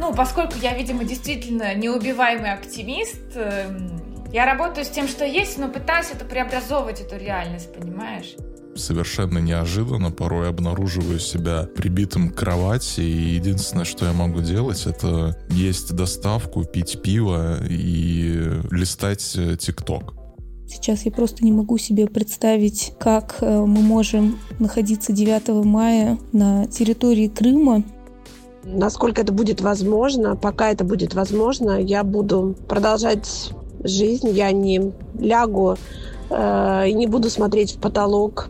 Ну, поскольку я, видимо, действительно неубиваемый оптимист, эм, я работаю с тем, что есть, но пытаюсь это преобразовывать, эту реальность, понимаешь? совершенно неожиданно порой обнаруживаю себя прибитым к кровати, и единственное, что я могу делать, это есть доставку, пить пиво и листать э, ТикТок. Сейчас я просто не могу себе представить, как э, мы можем находиться 9 мая на территории Крыма. Насколько это будет возможно, пока это будет возможно, я буду продолжать жизнь, я не лягу э, и не буду смотреть в потолок.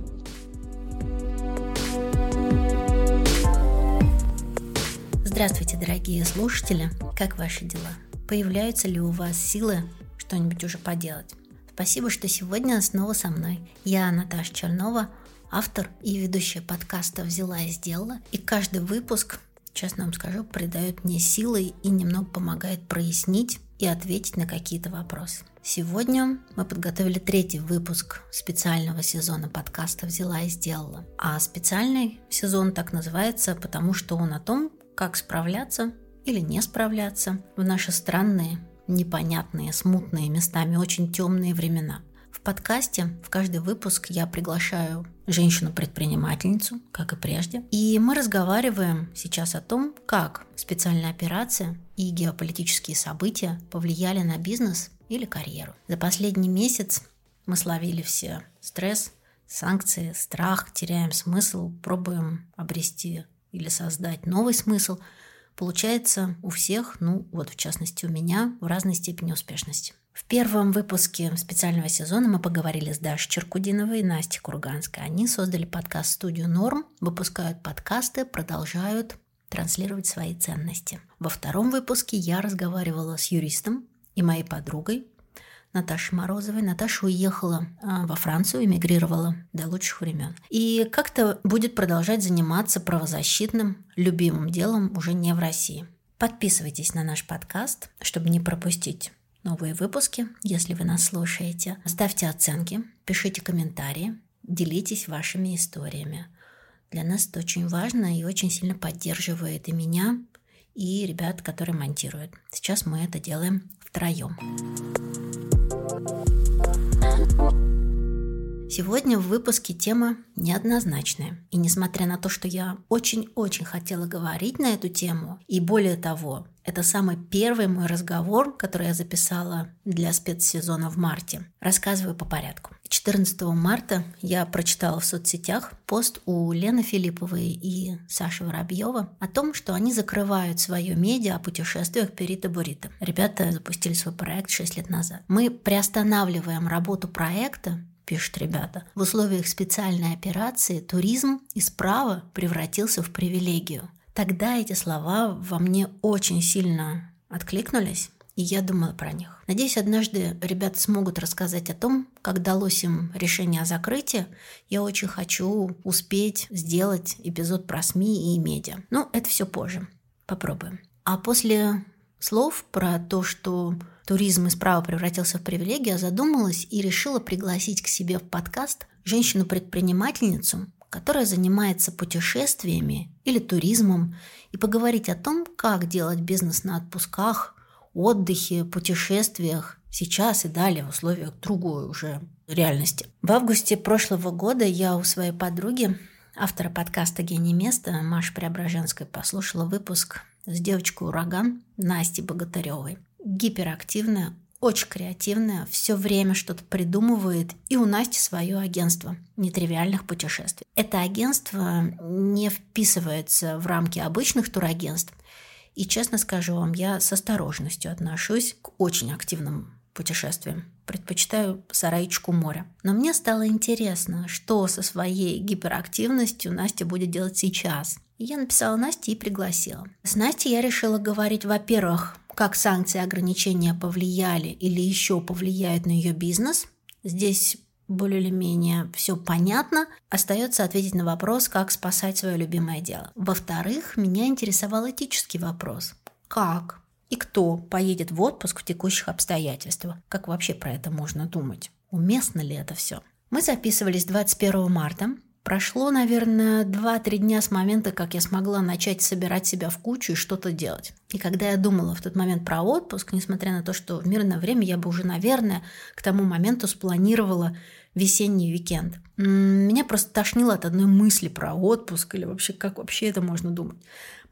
Здравствуйте, дорогие слушатели! Как ваши дела? Появляются ли у вас силы что-нибудь уже поделать? Спасибо, что сегодня снова со мной. Я Наташа Чернова, автор и ведущая подкаста «Взяла и сделала». И каждый выпуск, честно вам скажу, придает мне силы и немного помогает прояснить и ответить на какие-то вопросы. Сегодня мы подготовили третий выпуск специального сезона подкаста «Взяла и сделала». А специальный сезон так называется, потому что он о том, как справляться или не справляться в наши странные, непонятные, смутные, местами очень темные времена. В подкасте в каждый выпуск я приглашаю женщину-предпринимательницу, как и прежде, и мы разговариваем сейчас о том, как специальная операция и геополитические события повлияли на бизнес или карьеру. За последний месяц мы словили все стресс, санкции, страх, теряем смысл, пробуем обрести или создать новый смысл, получается у всех, ну вот в частности у меня, в разной степени успешности. В первом выпуске специального сезона мы поговорили с Дашей Черкудиновой и Настей Курганской. Они создали подкаст-студию «Норм», выпускают подкасты, продолжают транслировать свои ценности. Во втором выпуске я разговаривала с юристом и моей подругой Наташей Морозовой. Наташа уехала а, во Францию, эмигрировала до лучших времен. И как-то будет продолжать заниматься правозащитным, любимым делом уже не в России. Подписывайтесь на наш подкаст, чтобы не пропустить новые выпуски, если вы нас слушаете. Ставьте оценки, пишите комментарии, делитесь вашими историями. Для нас это очень важно и очень сильно поддерживает и меня, и ребят, которые монтируют. Сейчас мы это делаем втроем. Bye. Сегодня в выпуске тема неоднозначная. И несмотря на то, что я очень-очень хотела говорить на эту тему, и более того, это самый первый мой разговор, который я записала для спецсезона в марте. Рассказываю по порядку. 14 марта я прочитала в соцсетях пост у Лены Филипповой и Саши Воробьева о том, что они закрывают свое медиа о путешествиях Перита Бурита. Ребята запустили свой проект 6 лет назад. Мы приостанавливаем работу проекта пишут ребята. В условиях специальной операции туризм из права превратился в привилегию. Тогда эти слова во мне очень сильно откликнулись, и я думала про них. Надеюсь, однажды ребята смогут рассказать о том, как далось им решение о закрытии. Я очень хочу успеть сделать эпизод про СМИ и медиа. Но это все позже. Попробуем. А после слов про то, что туризм из права превратился в привилегию, я задумалась и решила пригласить к себе в подкаст женщину-предпринимательницу, которая занимается путешествиями или туризмом, и поговорить о том, как делать бизнес на отпусках, отдыхе, путешествиях сейчас и далее в условиях другой уже реальности. В августе прошлого года я у своей подруги, автора подкаста «Гений места» Маши Преображенской, послушала выпуск с девочкой «Ураган» Насти Богатыревой. Гиперактивная, очень креативная, все время что-то придумывает, и у Насти свое агентство нетривиальных путешествий. Это агентство не вписывается в рамки обычных турагентств, и честно скажу вам, я с осторожностью отношусь к очень активным путешествиям. Предпочитаю сарайчку моря. Но мне стало интересно, что со своей гиперактивностью Настя будет делать сейчас. Я написала Насте и пригласила. С Настей я решила говорить, во-первых, как санкции и ограничения повлияли или еще повлияют на ее бизнес. Здесь более или менее все понятно. Остается ответить на вопрос, как спасать свое любимое дело. Во-вторых, меня интересовал этический вопрос. Как и кто поедет в отпуск в текущих обстоятельствах? Как вообще про это можно думать? Уместно ли это все? Мы записывались 21 марта Прошло, наверное, 2-3 дня с момента, как я смогла начать собирать себя в кучу и что-то делать. И когда я думала в тот момент про отпуск, несмотря на то, что в мирное время я бы уже, наверное, к тому моменту спланировала весенний уикенд. Меня просто тошнило от одной мысли про отпуск или вообще как вообще это можно думать.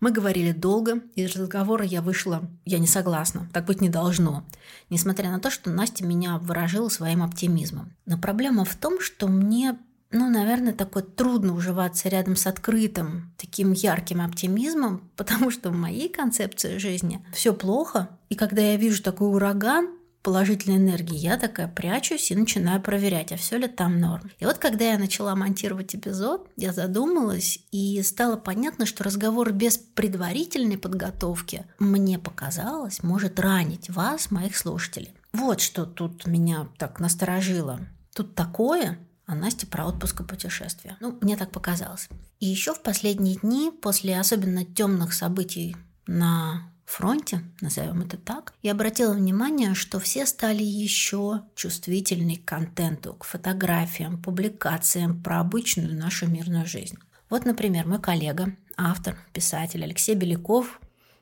Мы говорили долго, из разговора я вышла, я не согласна, так быть не должно, несмотря на то, что Настя меня выражила своим оптимизмом. Но проблема в том, что мне ну, наверное, такой трудно уживаться рядом с открытым, таким ярким оптимизмом, потому что в моей концепции жизни все плохо. И когда я вижу такой ураган, положительной энергии, я такая прячусь и начинаю проверять, а все ли там норм. И вот когда я начала монтировать эпизод, я задумалась, и стало понятно, что разговор без предварительной подготовки, мне показалось, может ранить вас, моих слушателей. Вот что тут меня так насторожило. Тут такое, а Настя про отпуск и путешествия. Ну, мне так показалось. И еще в последние дни, после особенно темных событий на фронте, назовем это так, я обратила внимание, что все стали еще чувствительны к контенту, к фотографиям, публикациям про обычную нашу мирную жизнь. Вот, например, мой коллега, автор, писатель Алексей Беляков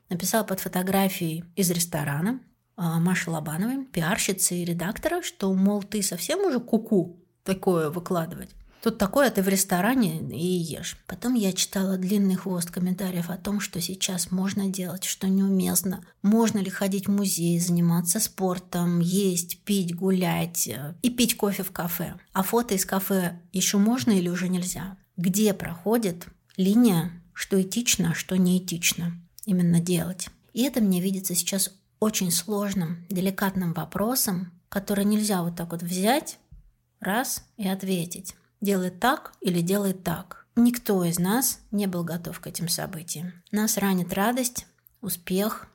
написал под фотографией из ресторана а, Маши Лобановой, пиарщицы и редактора, что, мол, ты совсем уже куку -ку такое выкладывать. Тут такое, ты в ресторане и ешь. Потом я читала длинный хвост комментариев о том, что сейчас можно делать, что неуместно. Можно ли ходить в музей, заниматься спортом, есть, пить, гулять э, и пить кофе в кафе. А фото из кафе еще можно или уже нельзя? Где проходит линия, что этично, а что неэтично именно делать? И это мне видится сейчас очень сложным, деликатным вопросом, который нельзя вот так вот взять раз и ответить делает так или делает так. Никто из нас не был готов к этим событиям. Нас ранит радость, успех,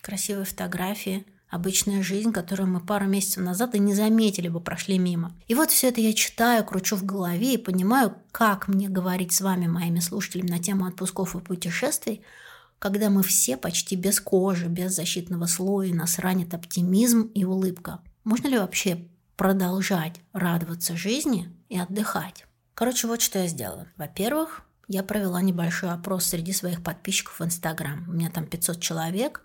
красивые фотографии, обычная жизнь, которую мы пару месяцев назад и не заметили бы, прошли мимо. И вот все это я читаю, кручу в голове и понимаю, как мне говорить с вами, моими слушателями, на тему отпусков и путешествий, когда мы все почти без кожи, без защитного слоя, нас ранит оптимизм и улыбка. Можно ли вообще продолжать радоваться жизни и отдыхать. Короче, вот что я сделала. Во-первых, я провела небольшой опрос среди своих подписчиков в Инстаграм. У меня там 500 человек,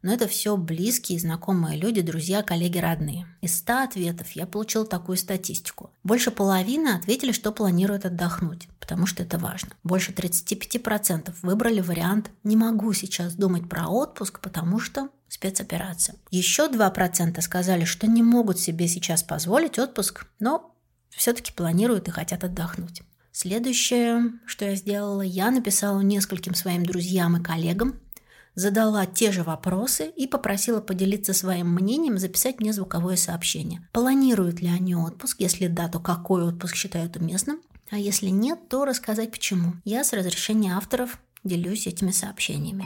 но это все близкие, знакомые люди, друзья, коллеги, родные. Из 100 ответов я получила такую статистику. Больше половины ответили, что планируют отдохнуть, потому что это важно. Больше 35% выбрали вариант «не могу сейчас думать про отпуск, потому что спецоперация». Еще 2% сказали, что не могут себе сейчас позволить отпуск, но все-таки планируют и хотят отдохнуть. Следующее, что я сделала, я написала нескольким своим друзьям и коллегам, задала те же вопросы и попросила поделиться своим мнением, записать мне звуковое сообщение. Планируют ли они отпуск? Если да, то какой отпуск считают уместным? А если нет, то рассказать почему. Я с разрешения авторов делюсь этими сообщениями.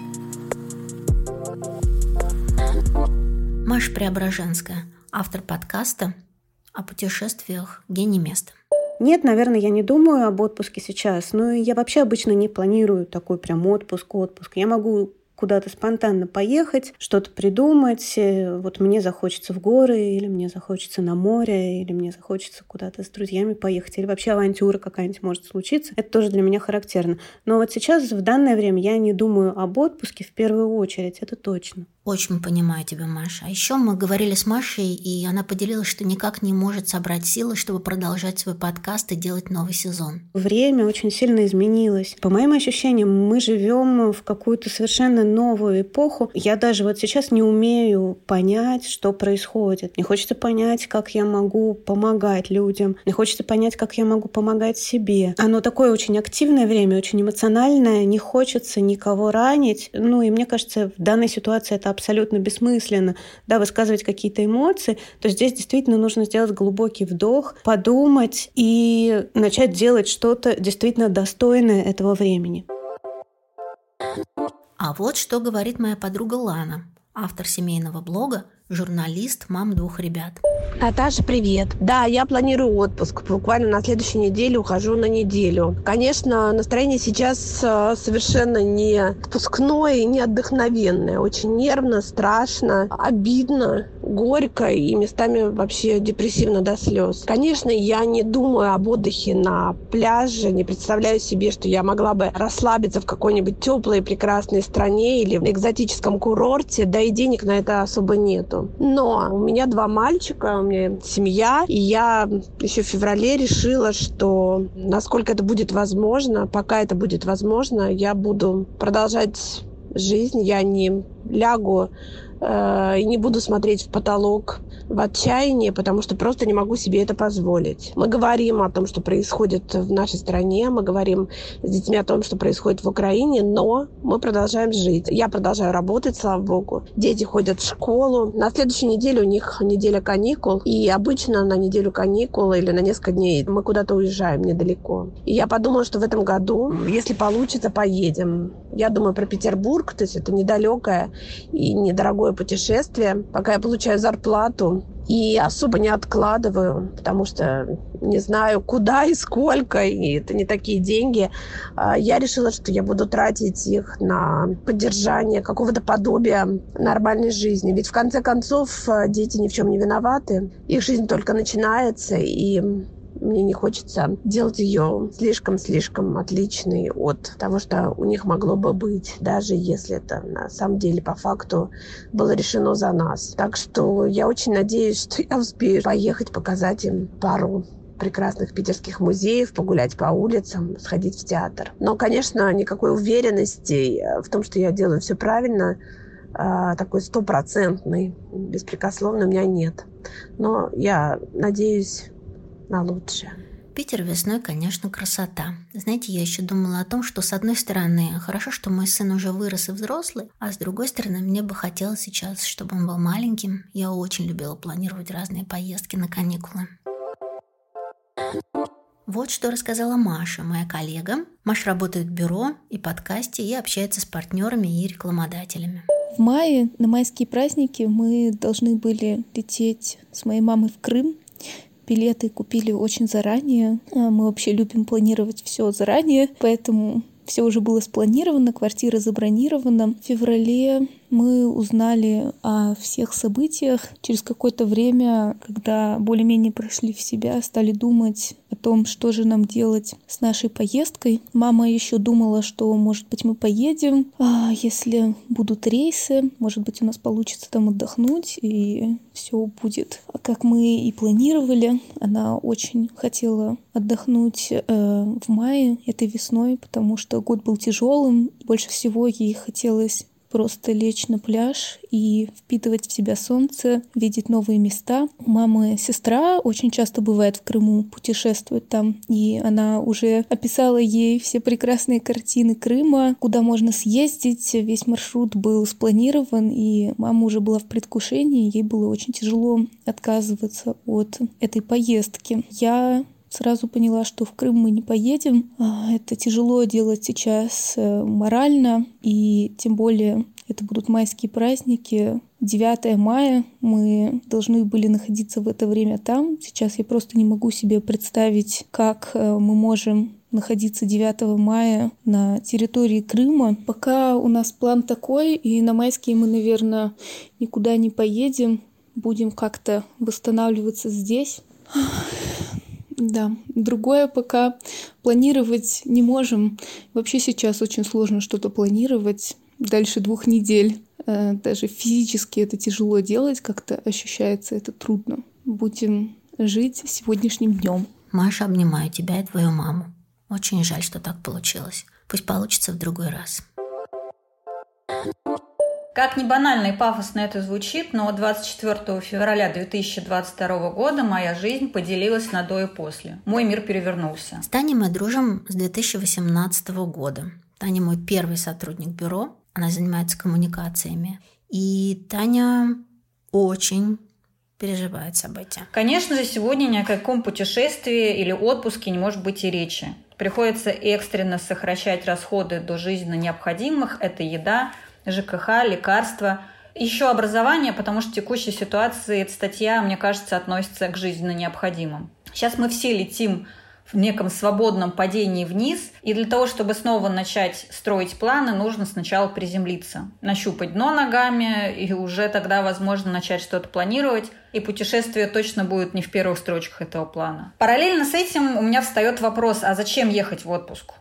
Маша Преображенская, автор подкаста о путешествиях «Гений места». Нет, наверное, я не думаю об отпуске сейчас. Но я вообще обычно не планирую такой прям отпуск, отпуск. Я могу куда-то спонтанно поехать, что-то придумать. Э, вот мне захочется в горы, или мне захочется на море, или мне захочется куда-то с друзьями поехать, или вообще авантюра какая-нибудь может случиться. Это тоже для меня характерно. Но вот сейчас, в данное время, я не думаю об отпуске в первую очередь, это точно. Очень понимаю тебя, Маша. А еще мы говорили с Машей, и она поделилась, что никак не может собрать силы, чтобы продолжать свой подкаст и делать новый сезон. Время очень сильно изменилось. По моим ощущениям, мы живем в какую-то совершенно новую эпоху. Я даже вот сейчас не умею понять, что происходит. Мне хочется понять, как я могу помогать людям. Мне хочется понять, как я могу помогать себе. Оно такое очень активное время, очень эмоциональное. Не хочется никого ранить. Ну и мне кажется, в данной ситуации это абсолютно бессмысленно, да, высказывать какие-то эмоции, то здесь действительно нужно сделать глубокий вдох, подумать и начать делать что-то действительно достойное этого времени. А вот что говорит моя подруга Лана, автор семейного блога журналист, мам двух ребят. Наташа, привет. Да, я планирую отпуск. Буквально на следующей неделе ухожу на неделю. Конечно, настроение сейчас э, совершенно не отпускное и не отдохновенное. Очень нервно, страшно, обидно горько и местами вообще депрессивно до слез. Конечно, я не думаю об отдыхе на пляже, не представляю себе, что я могла бы расслабиться в какой-нибудь теплой прекрасной стране или в экзотическом курорте, да и денег на это особо нету. Но у меня два мальчика, у меня семья, и я еще в феврале решила, что насколько это будет возможно, пока это будет возможно, я буду продолжать жизнь, я не лягу и не буду смотреть в потолок в отчаянии, потому что просто не могу себе это позволить. Мы говорим о том, что происходит в нашей стране, мы говорим с детьми о том, что происходит в Украине, но мы продолжаем жить. Я продолжаю работать, слава богу. Дети ходят в школу. На следующей неделе у них неделя каникул, и обычно на неделю каникул или на несколько дней мы куда-то уезжаем недалеко. И я подумала, что в этом году, если получится, поедем. Я думаю про Петербург, то есть это недалекое и недорогое такое путешествие, пока я получаю зарплату и особо не откладываю, потому что не знаю, куда и сколько, и это не такие деньги. А, я решила, что я буду тратить их на поддержание какого-то подобия нормальной жизни. Ведь в конце концов дети ни в чем не виноваты. Их жизнь только начинается, и мне не хочется делать ее слишком-слишком отличной от того, что у них могло бы быть, даже если это на самом деле по факту было решено за нас. Так что я очень надеюсь, что я успею поехать показать им пару прекрасных питерских музеев, погулять по улицам, сходить в театр. Но, конечно, никакой уверенности в том, что я делаю все правильно, а, такой стопроцентный, беспрекословно у меня нет. Но я надеюсь на лучшее. Питер весной, конечно, красота. Знаете, я еще думала о том, что с одной стороны, хорошо, что мой сын уже вырос и взрослый, а с другой стороны, мне бы хотелось сейчас, чтобы он был маленьким. Я очень любила планировать разные поездки на каникулы. Вот что рассказала Маша, моя коллега. Маша работает в бюро и подкасте и общается с партнерами и рекламодателями. В мае на майские праздники мы должны были лететь с моей мамой в Крым билеты купили очень заранее. А, мы вообще любим планировать все заранее, поэтому все уже было спланировано, квартира забронирована. В феврале мы узнали о всех событиях. Через какое-то время, когда более-менее прошли в себя, стали думать о том, что же нам делать с нашей поездкой. Мама еще думала, что, может быть, мы поедем, а если будут рейсы, может быть, у нас получится там отдохнуть, и все будет, как мы и планировали. Она очень хотела отдохнуть э, в мае этой весной, потому что год был тяжелым. Больше всего ей хотелось просто лечь на пляж и впитывать в себя солнце, видеть новые места. У мамы сестра очень часто бывает в Крыму, путешествует там, и она уже описала ей все прекрасные картины Крыма, куда можно съездить. Весь маршрут был спланирован, и мама уже была в предвкушении, ей было очень тяжело отказываться от этой поездки. Я сразу поняла, что в Крым мы не поедем. А, это тяжело делать сейчас э, морально, и тем более это будут майские праздники. 9 мая мы должны были находиться в это время там. Сейчас я просто не могу себе представить, как э, мы можем находиться 9 мая на территории Крыма. Пока у нас план такой, и на майские мы, наверное, никуда не поедем. Будем как-то восстанавливаться здесь. Да, другое пока планировать не можем. Вообще сейчас очень сложно что-то планировать дальше двух недель. Э, даже физически это тяжело делать, как-то ощущается это трудно. Будем жить сегодняшним днем. Маша, обнимаю тебя и твою маму. Очень жаль, что так получилось. Пусть получится в другой раз. Как ни банально и пафосно это звучит, но 24 февраля 2022 года моя жизнь поделилась на до и после. Мой мир перевернулся. С Таней мы дружим с 2018 года. Таня мой первый сотрудник бюро. Она занимается коммуникациями. И Таня очень переживает события. Конечно же, сегодня ни о каком путешествии или отпуске не может быть и речи. Приходится экстренно сокращать расходы до жизненно необходимых. Это еда, ЖКХ, лекарства, еще образование, потому что в текущей ситуации эта статья, мне кажется, относится к жизненно необходимым. Сейчас мы все летим в неком свободном падении вниз. И для того, чтобы снова начать строить планы, нужно сначала приземлиться, нащупать дно ногами, и уже тогда возможно начать что-то планировать. И путешествие точно будет не в первых строчках этого плана. Параллельно с этим у меня встает вопрос, а зачем ехать в отпуск?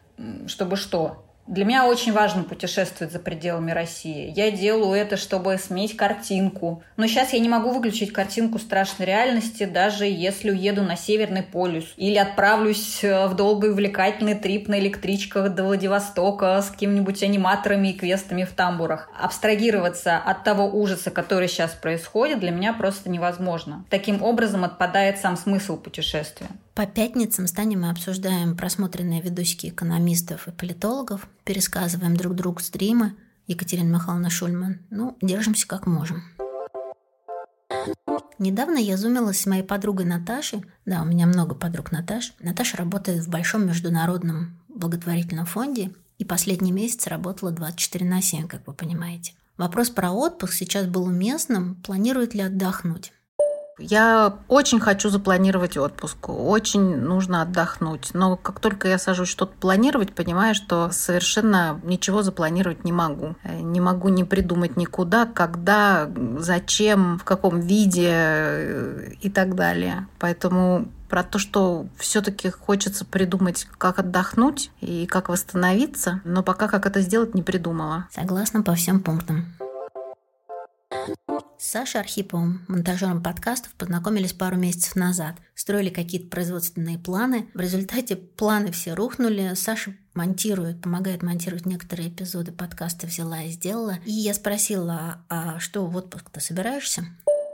Чтобы что? Для меня очень важно путешествовать за пределами России. Я делаю это, чтобы сменить картинку. Но сейчас я не могу выключить картинку страшной реальности, даже если уеду на Северный полюс. Или отправлюсь э, в долгий увлекательный трип на электричках до Владивостока с какими-нибудь аниматорами и квестами в тамбурах. Абстрагироваться от того ужаса, который сейчас происходит, для меня просто невозможно. Таким образом отпадает сам смысл путешествия. По пятницам станем и обсуждаем просмотренные видосики экономистов и политологов, пересказываем друг другу стримы. Екатерина Михайловна Шульман. Ну, держимся как можем. Недавно я зумилась с моей подругой Наташей. Да, у меня много подруг Наташ. Наташа работает в большом международном благотворительном фонде и последний месяц работала 24 на 7, как вы понимаете. Вопрос про отпуск сейчас был уместным. Планирует ли отдохнуть? Я очень хочу запланировать отпуск, очень нужно отдохнуть. Но как только я сажусь что-то планировать, понимаю, что совершенно ничего запланировать не могу. Э, не могу не придумать никуда, когда, зачем, в каком виде э, и так далее. Поэтому про то, что все-таки хочется придумать, как отдохнуть и как восстановиться, но пока как это сделать не придумала. Согласна по всем пунктам. С Сашей Архиповым, монтажером подкастов, познакомились пару месяцев назад. Строили какие-то производственные планы. В результате планы все рухнули. Саша монтирует, помогает монтировать некоторые эпизоды подкаста «Взяла и сделала». И я спросила, а что, в отпуск-то собираешься?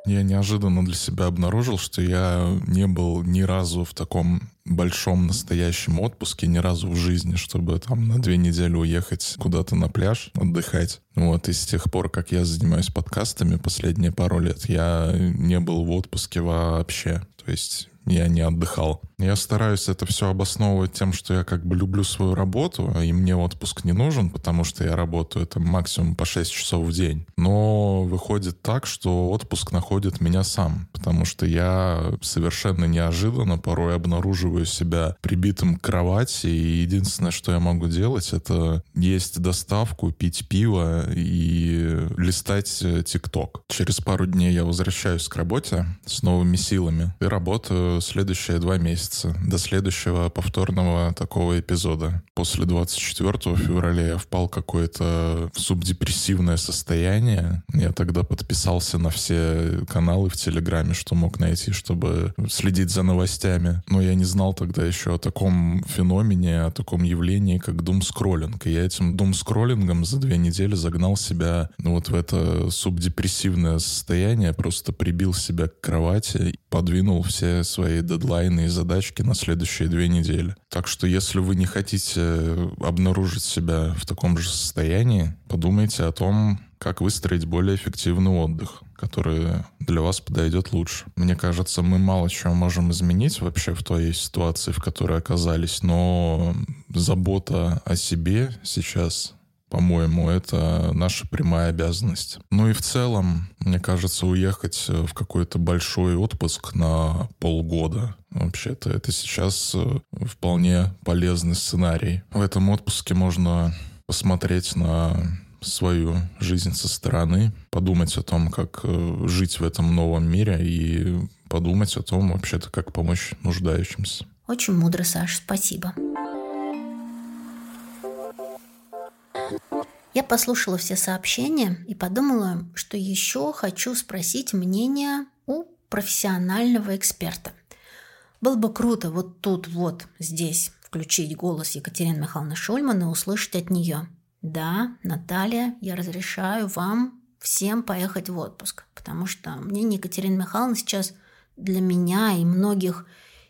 Я неожиданно для себя обнаружил, что я не был ни разу в таком большом настоящем отпуске ни разу в жизни, чтобы там на две недели уехать куда-то на пляж, отдыхать. Вот, и с тех пор, как я занимаюсь подкастами последние пару лет, я не был в отпуске вообще. То есть я не отдыхал. Я стараюсь это все обосновывать тем, что я как бы люблю свою работу, и мне отпуск не нужен, потому что я работаю там максимум по 6 часов в день. Но выходит так, что отпуск находит меня сам, потому что я совершенно неожиданно порой обнаруживаю себя прибитым к кровати, и единственное, что я могу делать, это есть доставку, пить пиво и листать э, ТикТок. Через пару дней я возвращаюсь к работе с новыми силами и работаю следующие два месяца до следующего повторного такого эпизода. После 24 февраля я впал в какое-то субдепрессивное состояние. Я тогда подписался на все каналы в Телеграме, что мог найти, чтобы следить за новостями. Но я не знал тогда еще о таком феномене, о таком явлении, как думскроллинг. И я этим думскроллингом за две недели загнал себя вот в это субдепрессивное состояние, просто прибил себя к кровати, подвинул все свои дедлайны и задачки на следующие две недели. Так что если вы не хотите обнаружить себя в таком же состоянии, подумайте о том, как выстроить более эффективный отдых, который для вас подойдет лучше. Мне кажется, мы мало чего можем изменить вообще в той ситуации, в которой оказались, но забота о себе сейчас по-моему, это наша прямая обязанность. Ну и в целом, мне кажется, уехать в какой-то большой отпуск на полгода Вообще-то это сейчас э, вполне полезный сценарий. В этом отпуске можно посмотреть на свою жизнь со стороны, подумать о том, как э, жить в этом новом мире и подумать о том, вообще-то, как помочь нуждающимся. Очень мудро, Саш, спасибо. Я послушала все сообщения и подумала, что еще хочу спросить мнение у профессионального эксперта. Было бы круто вот тут вот здесь включить голос Екатерины Михайловны Шульман и услышать от нее. Да, Наталья, я разрешаю вам всем поехать в отпуск, потому что мнение Екатерины Михайловны сейчас для меня и многих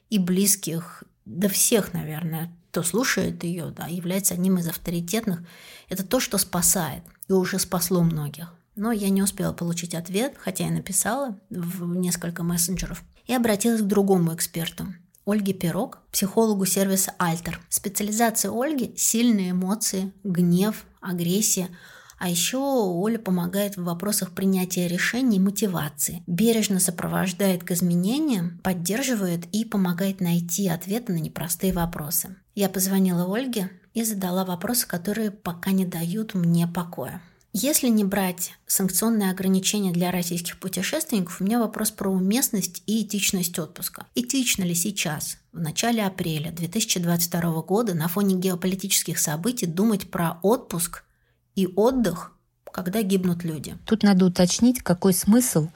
и близких, да всех, наверное, кто слушает ее, да, является одним из авторитетных. Это то, что спасает и уже спасло многих. Но я не успела получить ответ, хотя я написала в несколько мессенджеров. И обратилась к другому эксперту, Ольге Пирог, психологу сервиса «Альтер». Специализация Ольги – сильные эмоции, гнев, агрессия, А еще Оля помогает в вопросах принятия решений и мотивации, бережно сопровождает к изменениям, поддерживает и помогает найти ответы на непростые вопросы. Я позвонила Ольге и задала вопросы, которые пока не дают мне покоя. Если не брать санкционные ограничения для российских путешественников, у меня вопрос про уместность и этичность отпуска. Этично ли сейчас, в начале апреля 2022 года, на фоне геополитических событий, думать про отпуск и отдых, когда гибнут люди? Тут надо уточнить, какой смысл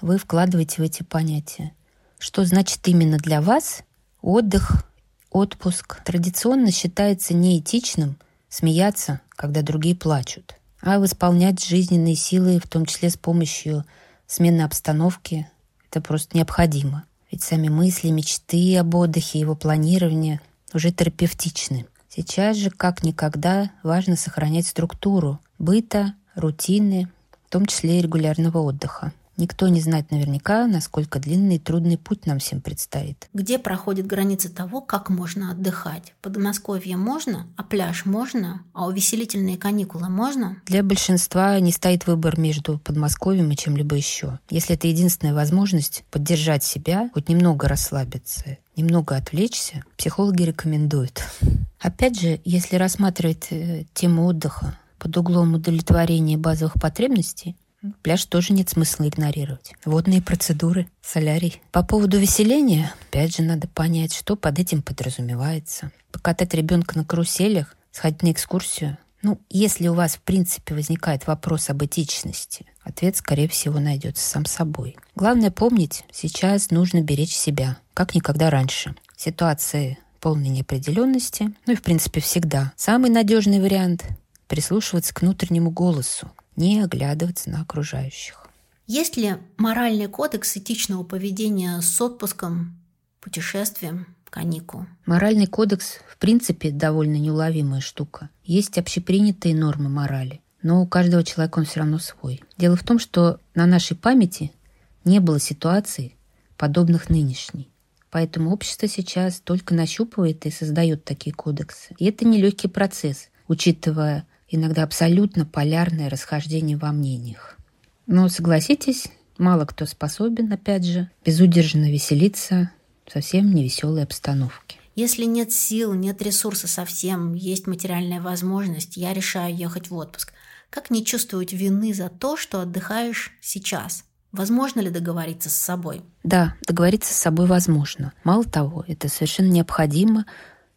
вы вкладываете в эти понятия. Что значит именно для вас отдых, отпуск? Традиционно считается неэтичным смеяться, когда другие плачут – а восполнять жизненные силы, в том числе с помощью смены обстановки, это просто необходимо. Ведь сами мысли, мечты об отдыхе, его планирование уже терапевтичны. Сейчас же, как никогда, важно сохранять структуру быта, рутины, в том числе и регулярного отдыха. Никто не знает наверняка, насколько длинный и трудный путь нам всем предстоит. Где проходит граница того, как можно отдыхать? Подмосковье можно, а пляж можно, а увеселительные каникулы можно? Для большинства не стоит выбор между Подмосковьем и чем-либо еще. Если это единственная возможность поддержать себя, хоть немного расслабиться, немного отвлечься, психологи рекомендуют. Опять же, если рассматривать э, тему отдыха под углом удовлетворения базовых потребностей, Пляж тоже нет смысла игнорировать. Водные процедуры, солярий. По поводу веселения, опять же, надо понять, что под этим подразумевается. Покатать ребенка на каруселях, сходить на экскурсию. Ну, если у вас, в принципе, возникает вопрос об этичности, ответ, скорее всего, найдется сам собой. Главное помнить, сейчас нужно беречь себя, как никогда раньше. Ситуации полной неопределенности, ну и, в принципе, всегда. Самый надежный вариант – прислушиваться к внутреннему голосу, не оглядываться на окружающих. Есть ли моральный кодекс этичного поведения с отпуском, путешествием, каникул? Моральный кодекс, в принципе, довольно неуловимая штука. Есть общепринятые нормы морали, но у каждого человека он все равно свой. Дело в том, что на нашей памяти не было ситуаций, подобных нынешней. Поэтому общество сейчас только нащупывает и создает такие кодексы. И это нелегкий процесс, учитывая иногда абсолютно полярное расхождение во мнениях. Но согласитесь, мало кто способен, опять же, безудержно веселиться в совсем невеселой обстановке. Если нет сил, нет ресурса совсем, есть материальная возможность, я решаю ехать в отпуск. Как не чувствовать вины за то, что отдыхаешь сейчас? Возможно ли договориться с собой? Да, договориться с собой возможно. Мало того, это совершенно необходимо,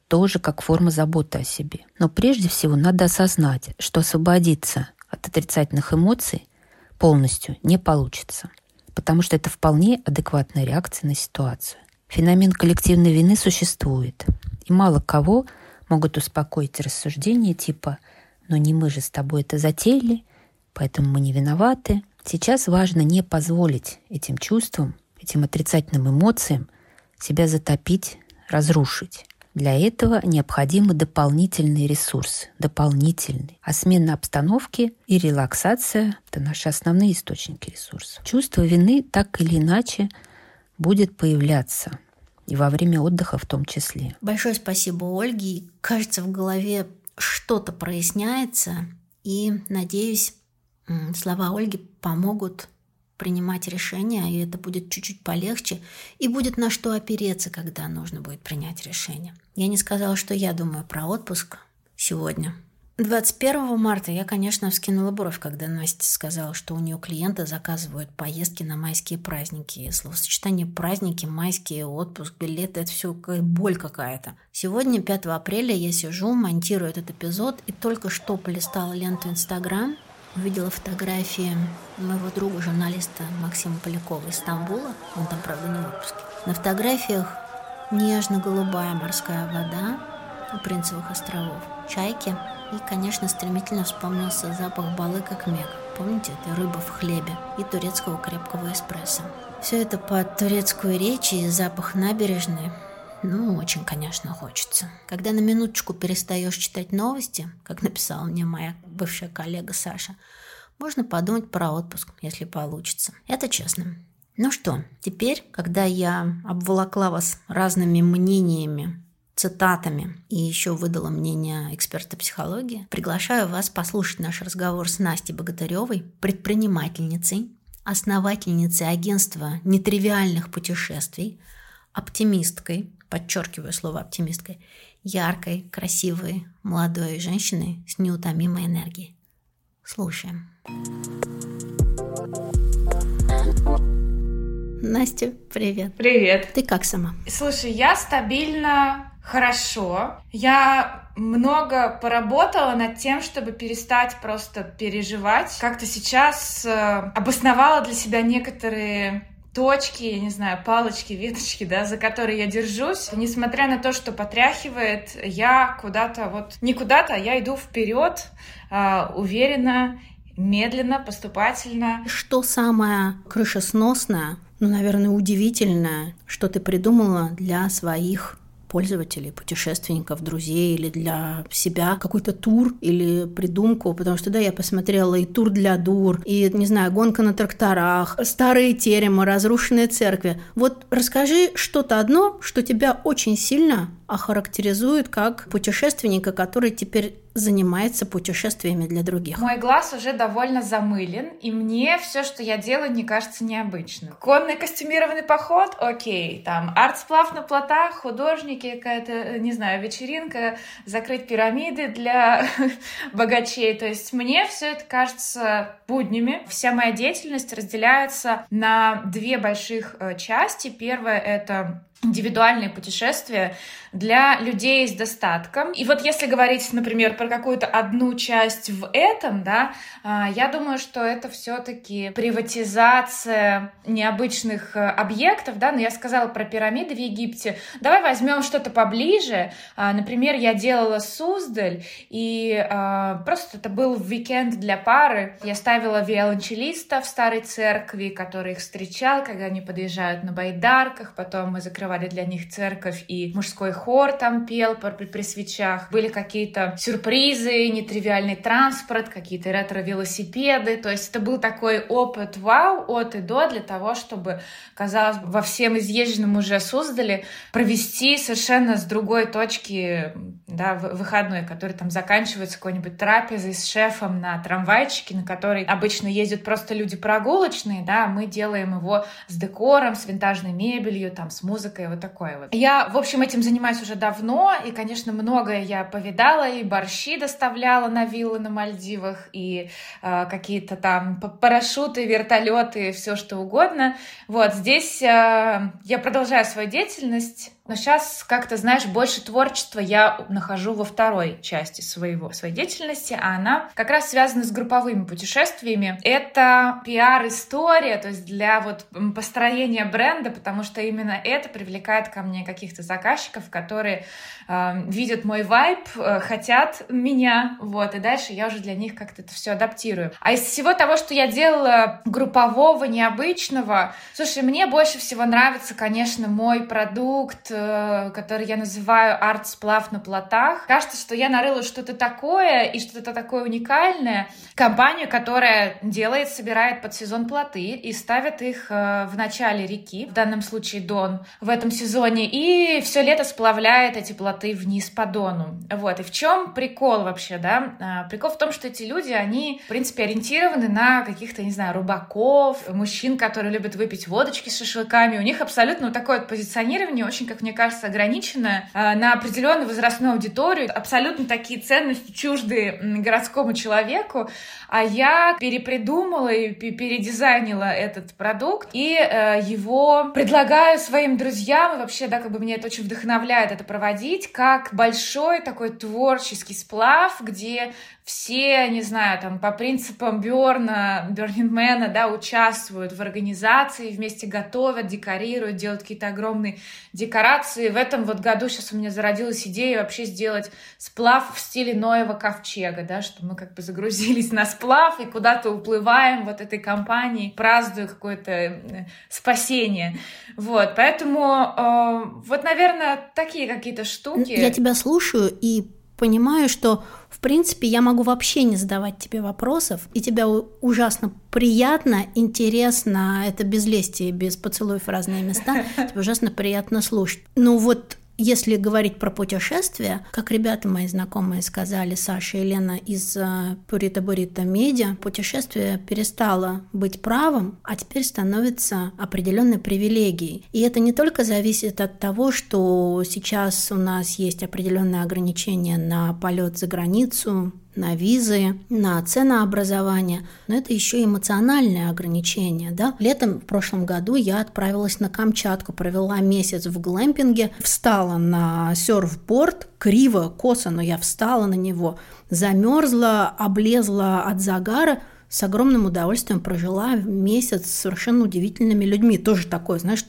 тоже как форма заботы о себе. Но прежде всего надо осознать, что освободиться от отрицательных эмоций полностью не получится, потому что это вполне адекватная реакция на ситуацию. Феномен коллективной вины существует, и мало кого могут успокоить рассуждения типа «но не мы же с тобой это затеяли, поэтому мы не виноваты». Сейчас важно не позволить этим чувствам, этим отрицательным эмоциям себя затопить, разрушить. Для этого необходимы дополнительные ресурсы, дополнительные. А смена обстановки и релаксация – это наши основные источники ресурсов. Чувство вины так или иначе будет появляться и во время отдыха в том числе. Большое спасибо Ольге. Кажется, в голове что-то проясняется, и, надеюсь, слова Ольги помогут принимать решения, и это будет чуть-чуть полегче, и будет на что опереться, когда нужно будет принять решение. Я не сказала, что я думаю про отпуск сегодня. 21 марта я, конечно, вскинула бровь, когда Настя сказала, что у нее клиенты заказывают поездки на майские праздники. Словосочетание праздники, майские, отпуск, билеты – это все как боль какая-то. Сегодня, 5 апреля, я сижу, монтирую этот эпизод, и только что полистала ленту Инстаграм – увидела фотографии моего друга, журналиста Максима Полякова из Стамбула. Он там, правда, не в отпуске. На фотографиях нежно-голубая морская вода у Принцевых островов, чайки. И, конечно, стремительно вспомнился запах балы как мег. Помните, это рыба в хлебе и турецкого крепкого эспрессо. Все это под турецкую речь и запах набережной ну, очень, конечно, хочется. Когда на минуточку перестаешь читать новости, как написала мне моя бывшая коллега Саша, можно подумать про отпуск, если получится. Это честно. Ну что, теперь, когда я обволокла вас разными мнениями, цитатами и еще выдала мнение эксперта психологии, приглашаю вас послушать наш разговор с Настей Богатыревой, предпринимательницей, основательницей агентства нетривиальных путешествий, оптимисткой, подчеркиваю слово оптимисткой, яркой, красивой, молодой женщиной с неутомимой энергией. Слушаем. Настя, привет. Привет. Ты как сама? Слушай, я стабильно хорошо. Я много поработала над тем, чтобы перестать просто переживать. Как-то сейчас э, обосновала для себя некоторые точки, я не знаю, палочки, веточки, да, за которые я держусь. Несмотря на то, что потряхивает, я куда-то вот, не куда-то, а я иду вперед, э, уверенно, медленно, поступательно. Что самое крышесносное, ну, наверное, удивительное, что ты придумала для своих пользователей, путешественников, друзей или для себя какой-то тур или придумку, потому что, да, я посмотрела и тур для дур, и, не знаю, гонка на тракторах, старые теремы, разрушенные церкви. Вот расскажи что-то одно, что тебя очень сильно охарактеризует как путешественника, который теперь занимается путешествиями для других. Мой глаз уже довольно замылен, и мне все, что я делаю, не кажется необычным. Конный костюмированный поход, окей, там арт-сплав на плотах, художники, какая-то, не знаю, вечеринка, закрыть пирамиды для богачей. То есть мне все это кажется буднями. Вся моя деятельность разделяется на две больших э, части. Первая — это индивидуальные путешествия для людей с достатком. И вот если говорить, например, про какую-то одну часть в этом, да, а, я думаю, что это все-таки приватизация необычных э, объектов, да, но я сказала про пирамиды в Египте. Давай возьмем что-то поближе. А, например, я делала Суздаль, и а, просто это был уикенд для пары. Я ставила виолончелиста в старой церкви, который их встречал, когда они подъезжают на байдарках, потом мы закрывали открывали для них церковь, и мужской хор там пел при, при свечах. Были какие-то сюрпризы, нетривиальный транспорт, какие-то ретро-велосипеды. То есть это был такой опыт вау от и до для того, чтобы, казалось, во всем изъезженном уже создали провести совершенно с другой точки да, выходной, который там заканчивается какой-нибудь трапезой с шефом на трамвайчике, на который обычно ездят просто люди прогулочные, да, мы делаем его с декором, с винтажной мебелью, там, с музыкой, детское, вот такое вот. Я, в общем, этим занимаюсь уже давно, и, конечно, многое я повидала, и борщи доставляла на виллы на Мальдивах, и э, какие-то там парашюты, вертолеты, все что угодно. Вот здесь э, я продолжаю свою деятельность но сейчас как-то, знаешь, больше творчества я нахожу во второй части своего, своей деятельности, а она как раз связана с групповыми путешествиями. Это пиар-история, то есть для вот построения бренда, потому что именно это привлекает ко мне каких-то заказчиков, которые э, видят мой вайб, э, хотят меня, вот, и дальше я уже для них как-то это все адаптирую. А из всего того, что я делала группового, необычного, слушай, мне больше всего нравится, конечно, мой продукт, который я называю арт-сплав на плотах. Кажется, что я нарыла что-то такое и что-то такое уникальное. Компанию, которая делает, собирает под сезон плоты и ставит их э, в начале реки, в данном случае Дон, в этом сезоне, и все лето сплавляет эти плоты вниз по Дону. Вот. И в чем прикол вообще, да? А, прикол в том, что эти люди, они, в принципе, ориентированы на каких-то, не знаю, рыбаков, мужчин, которые любят выпить водочки с шашлыками. У них абсолютно такое позиционирование, очень, как мне мне кажется, ограниченная э, на определенную возрастную аудиторию. Абсолютно такие ценности чужды городскому человеку. А я перепридумала и передизайнила этот продукт и э, его предлагаю своим друзьям. И вообще, да, как бы меня это очень вдохновляет это проводить, как большой такой творческий сплав, где все, не знаю, там по принципам Бёрна, Бёрнингмена, да, участвуют в организации, вместе готовят, декорируют, делают какие-то огромные декорации. В этом вот году сейчас у меня зародилась идея вообще сделать сплав в стиле Ноева ковчега, да, что мы как бы загрузились на сплав и куда-то уплываем вот этой компанией, празднуя какое-то э, спасение. Вот, поэтому э, вот, наверное, такие какие-то штуки. Я тебя слушаю и понимаю, что в принципе, я могу вообще не задавать тебе вопросов, и тебя ужасно приятно, интересно, это без лести, без поцелуев в разные места, тебе ужасно приятно слушать. Ну вот Если говорить про путешествия, как ребята мои знакомые сказали, Саша и Лена из Пурита Бурита Медиа, путешествие перестало быть правом, а теперь становится определенной привилегией. И это не только зависит от того, что сейчас у нас есть определенные ограничения на полет за границу, на визы, на ценообразование, но это еще эмоциональное ограничение. Да? Летом в прошлом году я отправилась на Камчатку, провела месяц в глэмпинге, встала на серфборд, криво, косо, но я встала на него, замерзла, облезла от загара, с огромным удовольствием прожила месяц с совершенно удивительными людьми. Тоже такой, знаешь,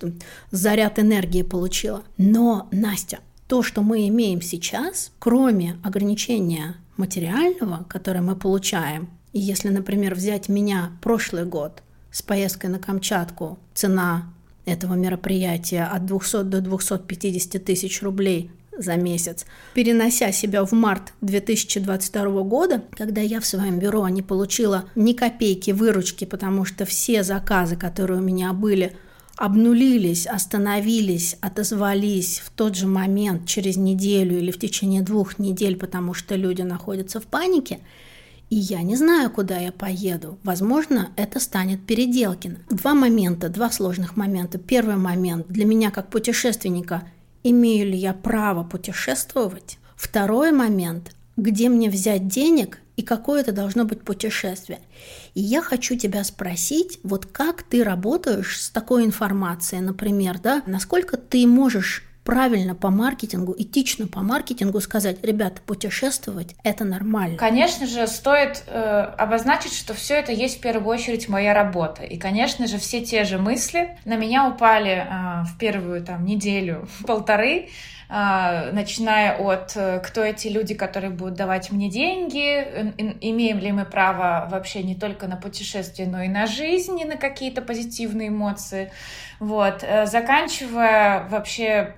заряд энергии получила. Но, Настя, то, что мы имеем сейчас, кроме ограничения материального, которое мы получаем, и если, например, взять меня прошлый год с поездкой на Камчатку, цена этого мероприятия от 200 до 250 тысяч рублей за месяц, перенося себя в март 2022 года, когда я в своем бюро не получила ни копейки выручки, потому что все заказы, которые у меня были, обнулились, остановились, отозвались в тот же момент, через неделю или в течение двух недель, потому что люди находятся в панике, и я не знаю, куда я поеду. Возможно, это станет Переделкино. Два момента, два сложных момента. Первый момент для меня как путешественника – имею ли я право путешествовать? Второй момент – где мне взять денег и какое это должно быть путешествие. И я хочу тебя спросить, вот как ты работаешь с такой информацией, например, да, насколько ты можешь правильно по маркетингу, этично по маркетингу сказать, ребята, путешествовать это нормально. Конечно же, стоит э, обозначить, что все это есть в первую очередь моя работа. И, конечно же, все те же мысли на меня упали э, в первую там неделю, полторы, начиная от э, кто эти люди, которые будут давать мне деньги, имеем ли мы право вообще не только на путешествие, но и на жизнь, и на какие-то позитивные эмоции, вот, э, заканчивая вообще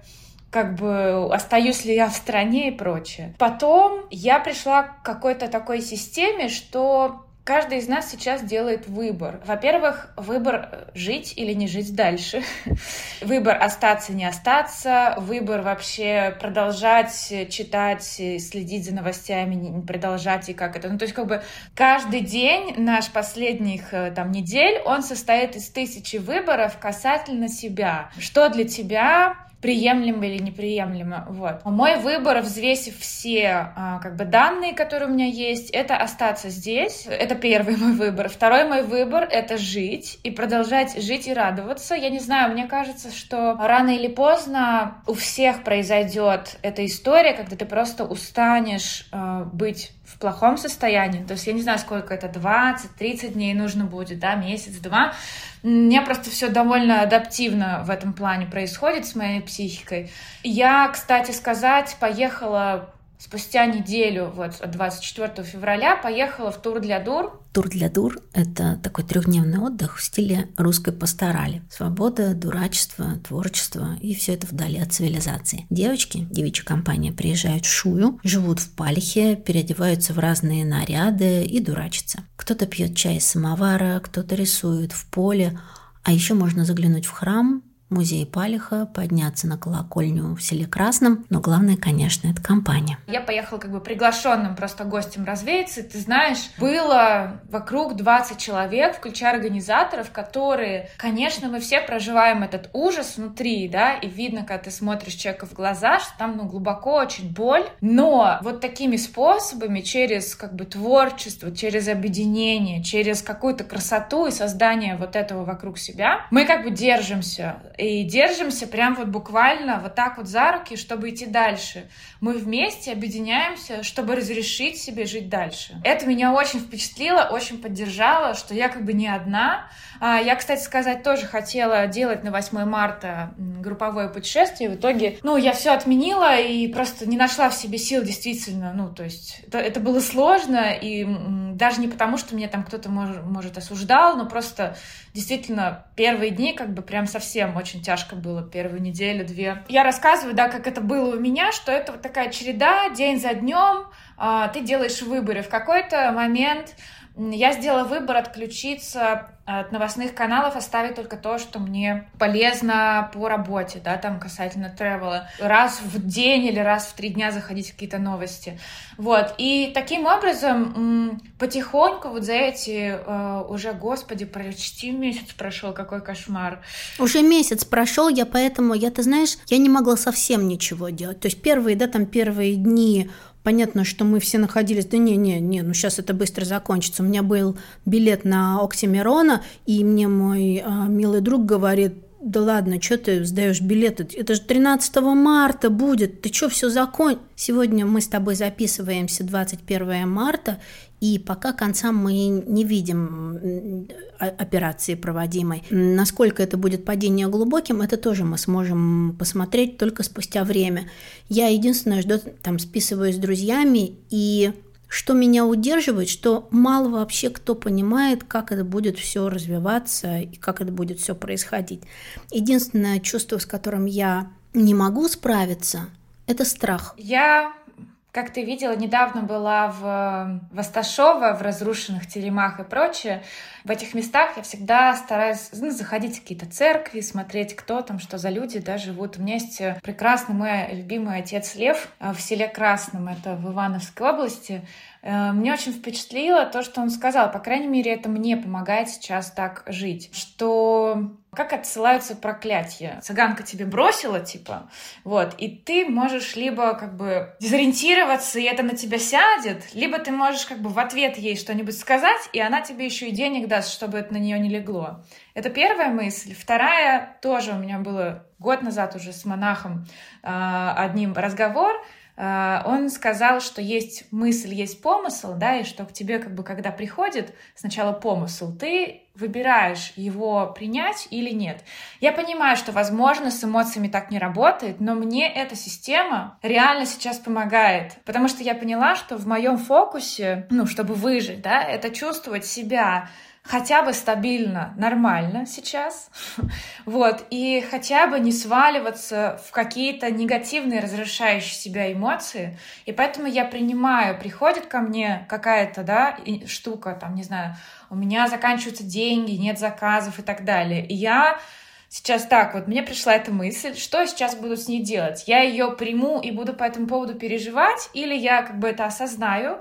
как бы остаюсь ли я в стране и прочее. Потом я пришла к какой-то такой системе, что Каждый из нас сейчас делает выбор. Во-первых, выбор э, жить или не жить дальше. выбор остаться, не остаться. Выбор вообще продолжать читать, следить за новостями, не продолжать и как это. Ну, то есть как бы каждый день наш последних э, там недель, он состоит из тысячи выборов касательно себя. Что для тебя приемлемо или неприемлемо. Вот. Мой выбор, взвесив все а, как бы данные, которые у меня есть, это остаться здесь. Это первый мой выбор. Второй мой выбор — это жить и продолжать жить и радоваться. Я не знаю, мне кажется, что рано или поздно у всех произойдет эта история, когда ты просто устанешь э, быть в плохом состоянии. То есть я не знаю, сколько это, 20-30 дней нужно будет, да, месяц-два. Меня просто все довольно адаптивно в этом плане происходит с моей психикой. Я, кстати сказать, поехала спустя неделю, вот 24 февраля, поехала в тур для дур. Тур для дур – это такой трехдневный отдых в стиле русской пасторали. Свобода, дурачество, творчество и все это вдали от цивилизации. Девочки, девичья компания, приезжают в Шую, живут в Палихе, переодеваются в разные наряды и дурачатся. Кто-то пьет чай из самовара, кто-то рисует в поле, а еще можно заглянуть в храм, музей Палиха, подняться на колокольню в селе Красном, но главное, конечно, это компания. Я поехала как бы приглашенным просто гостем развеяться. Ты знаешь, было вокруг 20 человек, включая организаторов, которые, конечно, мы все проживаем этот ужас внутри, да, и видно, когда ты смотришь человека в глаза, что там, ну, глубоко очень боль, но вот такими способами, через как бы творчество, через объединение, через какую-то красоту и создание вот этого вокруг себя, мы как бы держимся и держимся прям вот буквально вот так вот за руки, чтобы идти дальше. Мы вместе объединяемся, чтобы разрешить себе жить дальше. Это меня очень впечатлило, очень поддержало, что я как бы не одна. А, я, кстати сказать, тоже хотела делать на 8 марта групповое путешествие. В итоге, ну, я все отменила и просто не нашла в себе сил действительно. Ну, то есть это, это было сложно, и даже не потому, что меня там кто-то может, может осуждал, но просто действительно первые дни как бы прям совсем очень тяжко было, первую неделю, две. Я рассказываю, да, как это было у меня, что это вот такая череда, день за днем, ты делаешь выборы. В какой-то момент я сделала выбор отключиться от новостных каналов оставить только то, что мне полезно по работе, да, там касательно тревела. Раз в день или раз в три дня заходить в какие-то новости. Вот. И таким образом потихоньку вот за эти э, уже, господи, почти месяц прошел, какой кошмар. Уже месяц прошел, я поэтому, я, ты знаешь, я не могла совсем ничего делать. То есть первые, да, там первые дни Понятно, что мы все находились, да не, не, не, ну сейчас это быстро закончится. У меня был билет на Оксимирона, и мне мой а, милый друг говорит, да ладно, что ты сдаешь билеты? Это же 13 марта будет. Ты что, все закон? Сегодня мы с тобой записываемся 21 марта, и пока конца мы не видим операции проводимой. Насколько это будет падение глубоким, это тоже мы сможем посмотреть только спустя время. Я единственное, что там списываюсь с друзьями и что меня удерживает, что мало вообще кто понимает, как это будет все развиваться и как это будет все происходить. Единственное чувство, с которым я не могу справиться, это страх. Я как ты видела, недавно была в Восташово, в разрушенных теремах и прочее. В этих местах я всегда стараюсь ну, заходить в какие-то церкви, смотреть, кто там, что за люди да, живут. У меня есть прекрасный мой любимый отец Лев в селе Красном, это в Ивановской области. Э, мне очень впечатлило то, что он сказал. По крайней мере, это мне помогает сейчас так жить. Что как отсылаются проклятия. Цыганка тебе бросила, типа, вот, и ты можешь либо как бы дезориентироваться, и это на тебя сядет, либо ты можешь как бы в ответ ей что-нибудь сказать, и она тебе еще и денег даст, чтобы это на нее не легло. Это первая мысль. Вторая тоже у меня было год назад уже с монахом э, одним разговор, а, он сказал, что есть мысль, есть помысл, да, и что к тебе, как бы, когда приходит сначала помысл, ты выбираешь его принять или нет. Я понимаю, что, возможно, с эмоциями так не работает, но мне эта система реально сейчас помогает, потому что я поняла, что в моем фокусе, ну, чтобы выжить, да, это чувствовать себя хотя бы стабильно, нормально сейчас, вот, и хотя бы не сваливаться в какие-то негативные, разрушающие себя эмоции, и поэтому я принимаю, приходит ко мне какая-то, да, штука, там, не знаю, у меня заканчиваются деньги, нет заказов и так далее, и я сейчас так, вот мне пришла эта мысль, что я сейчас буду с ней делать? Я ее приму и буду по этому поводу переживать, или я как бы это осознаю,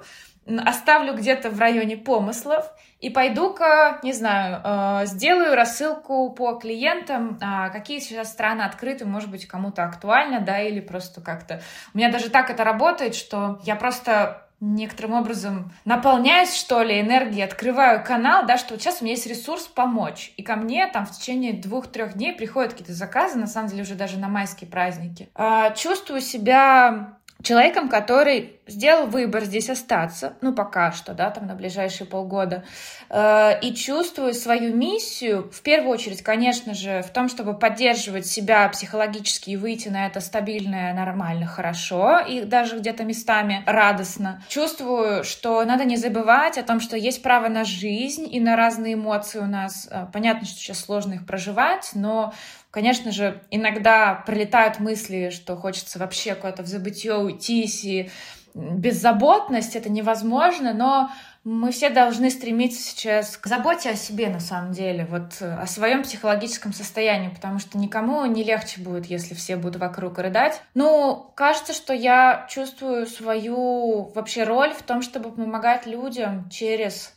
оставлю где-то в районе помыслов и пойду-ка, не знаю, э, сделаю рассылку по клиентам, а, какие сейчас страны открыты, может быть, кому-то актуально, да, или просто как-то... У меня даже так это работает, что я просто некоторым образом наполняюсь, что ли, энергией, открываю канал, да, что вот сейчас у меня есть ресурс помочь. И ко мне там в течение двух-трех дней приходят какие-то заказы, на самом деле уже даже на майские праздники. А, чувствую себя человеком, который сделал выбор здесь остаться, ну пока что, да, там на ближайшие полгода, э, и чувствую свою миссию, в первую очередь, конечно же, в том, чтобы поддерживать себя психологически и выйти на это стабильное, нормально, хорошо, и даже где-то местами радостно. Чувствую, что надо не забывать о том, что есть право на жизнь и на разные эмоции у нас. Э, понятно, что сейчас сложно их проживать, но Конечно же, иногда пролетают мысли, что хочется вообще куда-то в забытье уйти, и беззаботность, это невозможно, но мы все должны стремиться сейчас к заботе о себе, на самом деле, вот о своем психологическом состоянии, потому что никому не легче будет, если все будут вокруг рыдать. Ну, кажется, что я чувствую свою вообще роль в том, чтобы помогать людям через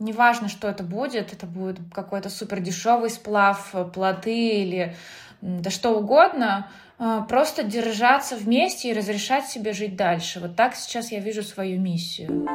Неважно, что это будет, это будет какой-то супер дешевый сплав, э, плоты или да что угодно, э, просто держаться вместе и разрешать себе жить дальше. Вот так сейчас я вижу свою миссию.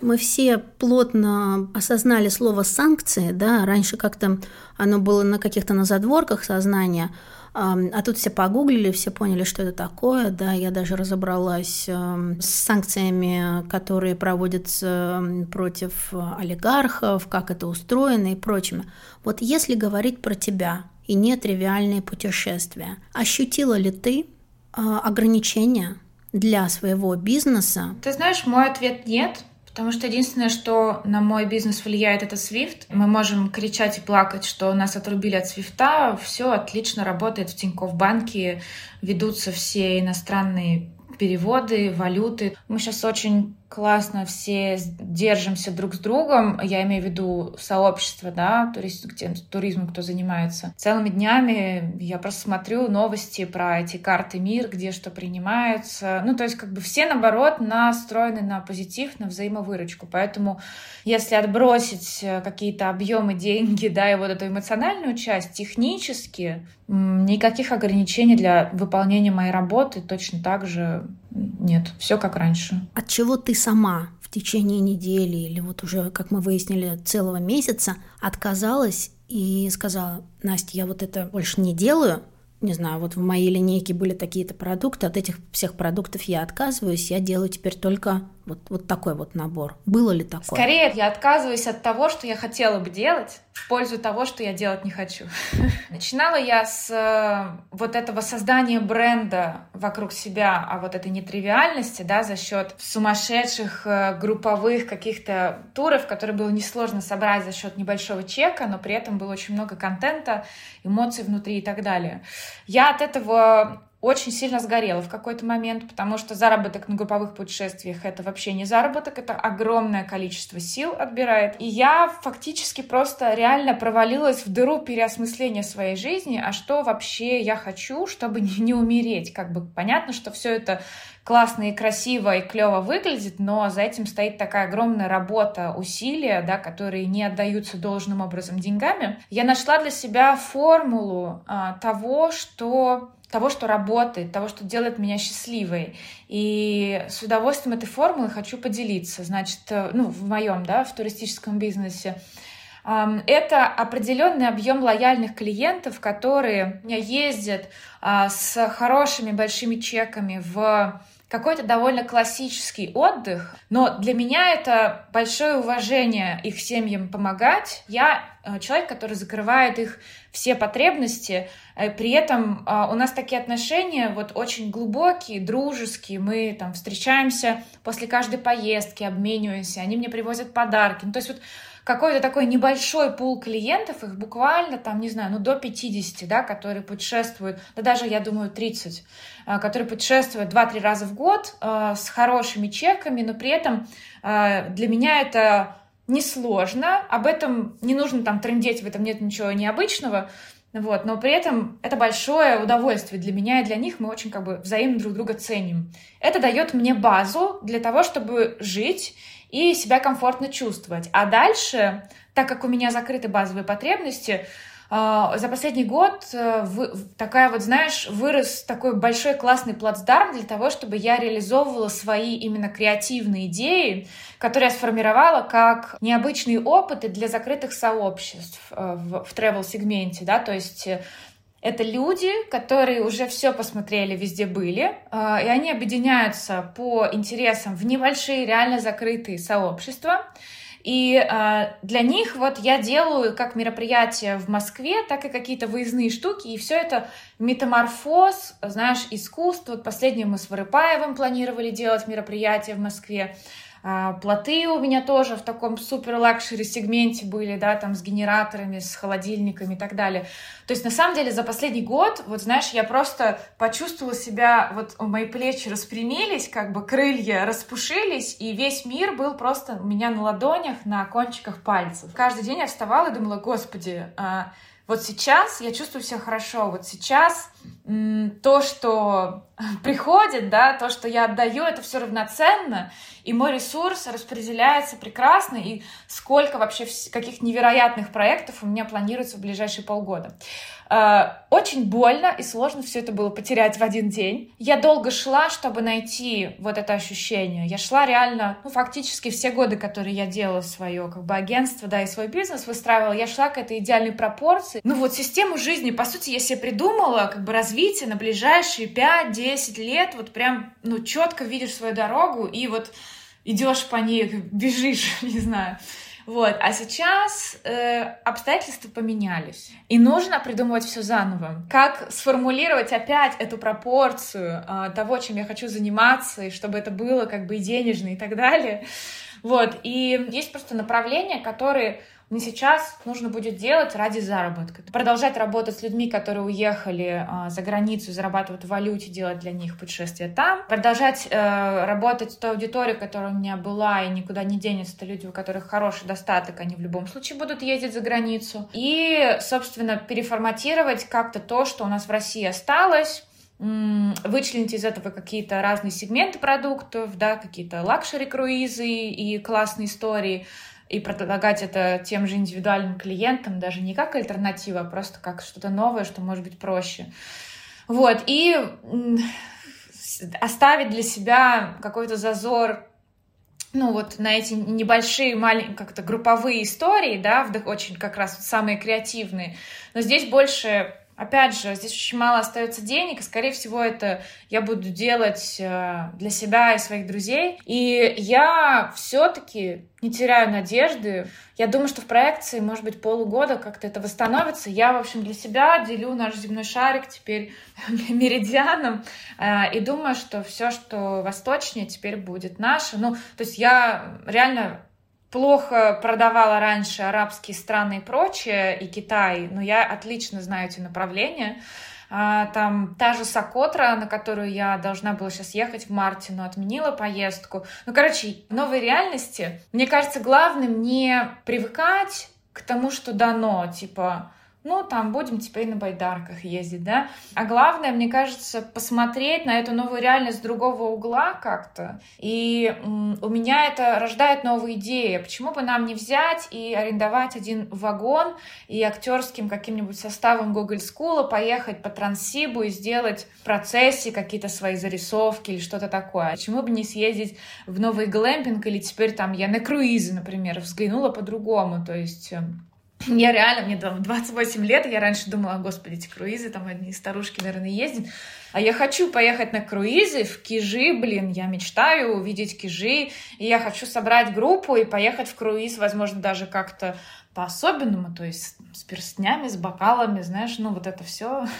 Мы все плотно осознали слово санкции, да, раньше как-то оно было на каких-то на задворках сознания, а тут все погуглили, все поняли, что это такое. Да, я даже разобралась с санкциями, которые проводятся против олигархов, как это устроено и прочими. Вот если говорить про тебя и нетривиальные путешествия, ощутила ли ты а, ограничения для своего бизнеса? Ты знаешь, мой ответ нет. Потому что единственное, что на мой бизнес влияет, это Swift. Мы можем кричать и плакать, что нас отрубили от Свифта. Все отлично работает в Тинькофф банке, ведутся все иностранные переводы, валюты. Мы сейчас очень классно все держимся друг с другом, я имею в виду сообщество, да, турист, туризмом, кто занимается. Целыми днями я просто смотрю новости про эти карты мир, где что принимается. Ну, то есть как бы все, наоборот, настроены на позитив, на взаимовыручку. Поэтому если отбросить э, какие-то объемы, деньги, да, и вот эту эмоциональную часть, технически никаких ограничений для выполнения моей работы точно так же нет, все как раньше. От чего ты сама в течение недели или вот уже, как мы выяснили, целого месяца отказалась и сказала, Настя, я вот это больше не делаю, не знаю, вот в моей линейке были такие-то продукты, от этих всех продуктов я отказываюсь, я делаю теперь только вот, вот такой вот набор. Было ли такое? Скорее, я отказываюсь от того, что я хотела бы делать, в пользу того, что я делать не хочу. Начинала я с э, вот этого создания бренда вокруг себя, а вот этой нетривиальности, да, за счет сумасшедших э, групповых каких-то туров, которые было несложно собрать за счет небольшого чека, но при этом было очень много контента, эмоций внутри и так далее. Я от этого очень сильно сгорела в какой-то момент, потому что заработок на групповых путешествиях это вообще не заработок, это огромное количество сил отбирает. И я фактически просто реально провалилась в дыру переосмысления своей жизни, а что вообще я хочу, чтобы не, не умереть. Как бы понятно, что все это классно и красиво и клево выглядит, но за этим стоит такая огромная работа, усилия, да, которые не отдаются должным образом деньгами. Я нашла для себя формулу а, того, что того, что работает, того, что делает меня счастливой. И с удовольствием этой формулой хочу поделиться. Значит, э, ну, в моем, да, в туристическом бизнесе. Это определенный объем лояльных клиентов, которые ездят а, с хорошими большими чеками в какой-то довольно классический отдых, но для меня это большое уважение их семьям помогать. Я э, человек, который закрывает их все потребности, э, при этом э, у нас такие отношения вот очень глубокие, дружеские, мы там встречаемся после каждой поездки, обмениваемся, они мне привозят подарки, ну, то есть вот какой-то такой небольшой пул клиентов, их буквально там, не знаю, ну до 50, да, которые путешествуют, да даже, я думаю, 30, а, которые путешествуют 2-3 раза в год а, с хорошими чеками, но при этом а, для меня это несложно, об этом не нужно там трендеть, в этом нет ничего необычного, вот, но при этом это большое удовольствие для меня и для них, мы очень как бы взаимно друг друга ценим. Это дает мне базу для того, чтобы жить и себя комфортно чувствовать. А дальше, так как у меня закрыты базовые потребности, за последний год э, такая вот, знаешь, вырос такой большой классный плацдарм для того, чтобы я реализовывала свои именно креативные идеи, которые я сформировала как необычные опыты для закрытых сообществ э, в, в travel-сегменте, да, то есть э, это люди, которые уже все посмотрели, везде были, а, и они объединяются по интересам в небольшие, реально закрытые сообщества. И э, для них вот я делаю как мероприятия в Москве, так и какие-то выездные штуки, и все это метаморфоз, знаешь, искусство. Вот последнее мы с Вырыпаевым планировали делать мероприятие в Москве. А, плоты у меня тоже в таком супер luxury сегменте были, да, там с генераторами, с холодильниками и так далее. То есть, на самом деле, за последний год, вот знаешь, я просто почувствовала себя, вот мои плечи распрямились, как бы крылья распушились, и весь мир был просто у меня на ладонях, на кончиках пальцев. Каждый день я вставала и думала, господи, а, вот сейчас я чувствую себя хорошо, вот сейчас то, что приходит, да, то, что я отдаю, это все равноценно, и мой ресурс распределяется прекрасно, и сколько вообще каких невероятных проектов у меня планируется в ближайшие полгода. Э, очень больно и сложно все это было потерять в один день. Я долго шла, чтобы найти вот это ощущение. Я шла реально, ну, фактически все годы, которые я делала свое как бы агентство, да, и свой бизнес выстраивала, я шла к этой идеальной пропорции. Ну вот систему жизни, по сути, я себе придумала как бы развитие на ближайшие 5-10 лет, вот прям, ну, четко видишь свою дорогу и вот идешь по ней, бежишь, не знаю. Вот. А сейчас э, обстоятельства поменялись. И нужно придумывать все заново. Как сформулировать опять эту пропорцию э, того, чем я хочу заниматься, и чтобы это было как бы и денежно и так далее. Вот. И есть просто направления, которые мне сейчас нужно будет делать ради заработка. Продолжать работать с людьми, которые уехали э, за границу, зарабатывать в валюте, делать для них путешествия там. Продолжать э, работать с той аудиторией, которая у меня была и никуда не денется. Это люди, у которых хороший достаток, они в любом случае будут ездить за границу. И, собственно, переформатировать как-то то, что у нас в России осталось, вычленить из этого какие-то разные сегменты продуктов, да, какие-то лакшери-круизы и классные истории, и предлагать это тем же индивидуальным клиентам, даже не как альтернатива, а просто как что-то новое, что может быть проще. Вот, и оставить для себя какой-то зазор ну вот на эти небольшие маленькие как-то групповые истории, да, очень как раз самые креативные. Но здесь больше Опять же, здесь очень мало остается денег, и, скорее всего, это я буду делать э, для себя и своих друзей. И я все-таки не теряю надежды. Я думаю, что в проекции, может быть, полугода как-то это восстановится. Я, в общем, для себя делю наш земной шарик теперь меридианом э, и думаю, что все, что восточнее, теперь будет наше. Ну, то есть я реально плохо продавала раньше арабские страны и прочее, и Китай, но я отлично знаю эти направления. А, там та же Сокотра, на которую я должна была сейчас ехать в марте, но отменила поездку. Ну, короче, в новой реальности, мне кажется, главным не привыкать к тому, что дано, типа, ну, там будем теперь на байдарках ездить, да. А главное, мне кажется, посмотреть на эту новую реальность с другого угла как-то. И у меня это рождает новые идеи. Почему бы нам не взять и арендовать один вагон и актерским каким-нибудь составом Google School поехать по Транссибу и сделать в процессе какие-то свои зарисовки или что-то такое. Почему бы не съездить в новый глэмпинг или теперь там я на круизы, например, взглянула по-другому. То есть эм, я реально, мне там 28 лет, я раньше думала, господи, эти круизы, там одни старушки, наверное, ездят. А я хочу поехать на круизы в Кижи, блин, я мечтаю увидеть Кижи, и я хочу собрать группу и поехать в круиз, возможно, даже как-то по-особенному, то есть с перстнями, с бокалами, знаешь, ну вот это все.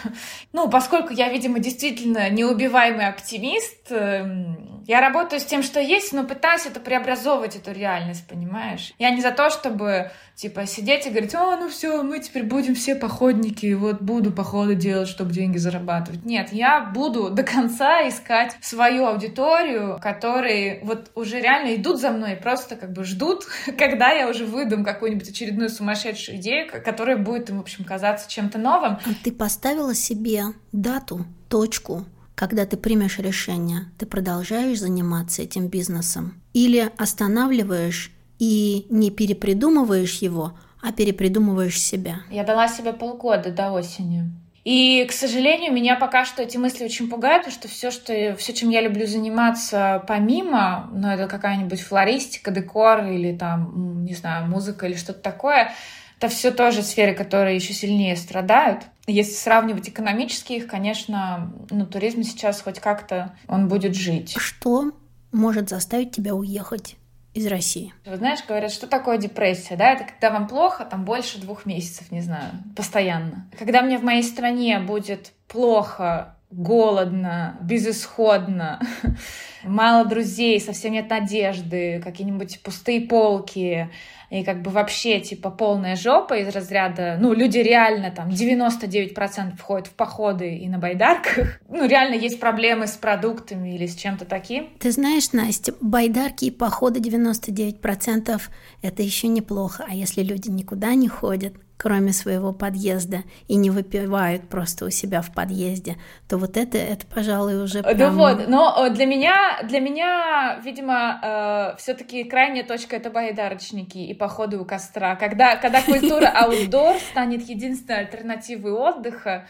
Ну, поскольку я, видимо, действительно неубиваемый оптимист, эм, я работаю с тем, что есть, но пытаюсь это преобразовывать, эту реальность, понимаешь? Я не за то, чтобы, типа, сидеть и говорить, о, ну все, мы теперь будем все походники, вот буду походы делать, чтобы деньги зарабатывать. Нет, я буду до конца искать свою аудиторию, которые вот уже реально идут за мной просто как бы ждут, когда я уже выдам какую-нибудь очередную очередную сумасшедшую идею, которая будет им, в общем, казаться чем-то новым. А ты поставила себе дату, точку, когда ты примешь решение, ты продолжаешь заниматься этим бизнесом или останавливаешь и не перепридумываешь его, а перепридумываешь себя? Я дала себе полгода до осени. И, к сожалению, меня пока что эти мысли очень пугают, потому что все, что, все, чем я люблю заниматься помимо, ну, это какая-нибудь флористика, декор или там, не знаю, музыка или что-то такое, это все тоже сферы, которые еще сильнее страдают. Если сравнивать экономически их, конечно, ну, туризм сейчас хоть как-то он будет жить. Что может заставить тебя уехать? Из России. Вы знаешь, говорят, что такое депрессия, да? Это когда вам плохо, там больше двух месяцев, не знаю, постоянно. Когда мне в моей стране будет плохо, голодно, безысходно, мало друзей, совсем нет надежды, какие-нибудь пустые полки, и как бы вообще типа полная жопа из разряда, ну, люди реально там 99% входят в походы и на байдарках. Ну, реально есть проблемы с продуктами или с чем-то таким. Ты знаешь, Настя, байдарки и походы 99% это еще неплохо. А если люди никуда не ходят, кроме своего подъезда, и не выпивают просто у себя в подъезде, то вот это, это, пожалуй, уже прям... Да вот, но для меня, для меня, видимо, э, все таки крайняя точка — это байдарочники и походы у костра. Когда, когда культура аутдор станет единственной альтернативой отдыха,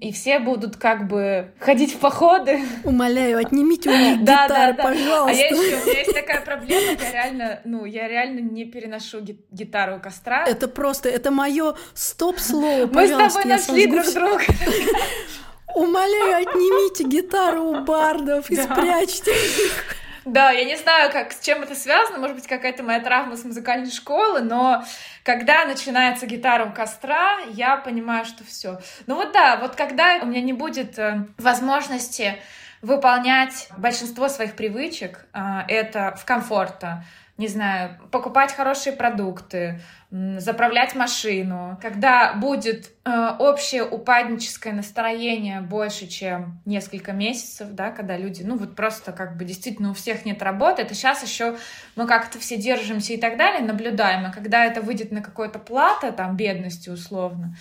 и все будут как бы ходить в походы. Умоляю, отнимите у них гитары, да, да. пожалуйста. А я еще, у меня есть такая проблема, я реально, ну, я реально не переношу гитару у костра. Это просто, это мое стоп-слово, Мы с тобой нашли друг друга. Умоляю, отнимите гитару у бардов и спрячьте их. Да, я не знаю, как, с чем это связано, может быть, какая-то моя травма с музыкальной школы, но когда начинается гитара у костра, я понимаю, что все. Ну вот да, вот когда у меня не будет э, возможности выполнять большинство своих привычек, э, это в комфорта, не знаю, покупать хорошие продукты, заправлять машину, когда будет э, общее упадническое настроение больше, чем несколько месяцев, да, когда люди, ну вот просто как бы действительно у всех нет работы, это сейчас еще мы как-то все держимся и так далее, наблюдаем, а когда это выйдет на какое-то плата, там, бедности условно,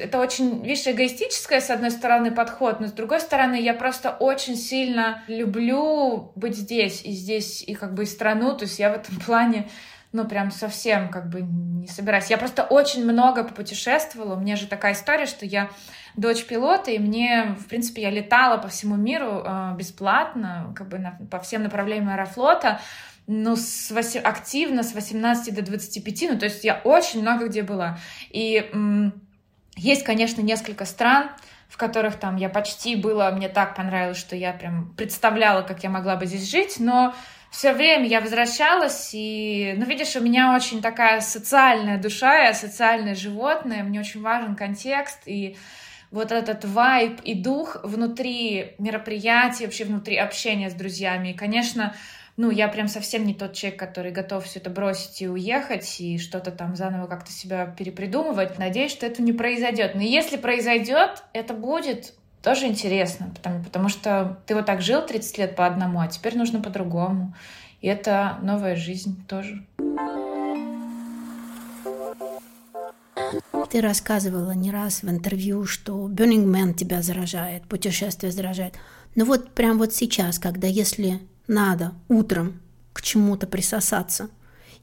это очень, видишь, эгоистическое, с одной стороны, подход, но с другой стороны, я просто очень сильно люблю быть здесь, и здесь, и как бы и страну, то есть я в этом плане ну, прям совсем как бы не собираюсь. Я просто очень много попутешествовала. У меня же такая история, что я дочь пилота, и мне, в принципе, я летала по всему миру э, бесплатно, как бы на, по всем направлениям аэрофлота, ну, с 8, активно с 18 до 25, ну, то есть я очень много где была. И м, есть, конечно, несколько стран, в которых там я почти была, мне так понравилось, что я прям представляла, как я могла бы здесь жить, но все время я возвращалась, и, ну, видишь, у меня очень такая социальная душа, я социальное животное, мне очень важен контекст, и вот этот вайб и дух внутри мероприятий, вообще внутри общения с друзьями. И, конечно, ну, я прям совсем не тот человек, который готов все это бросить и уехать, и что-то там заново как-то себя перепридумывать. Надеюсь, что это не произойдет. Но если произойдет, это будет тоже интересно, потому, потому что ты вот так жил 30 лет по одному, а теперь нужно по-другому. И это новая жизнь тоже. Ты рассказывала не раз в интервью, что Burning Man тебя заражает, путешествие заражает. Но вот прям вот сейчас, когда если надо утром к чему-то присосаться,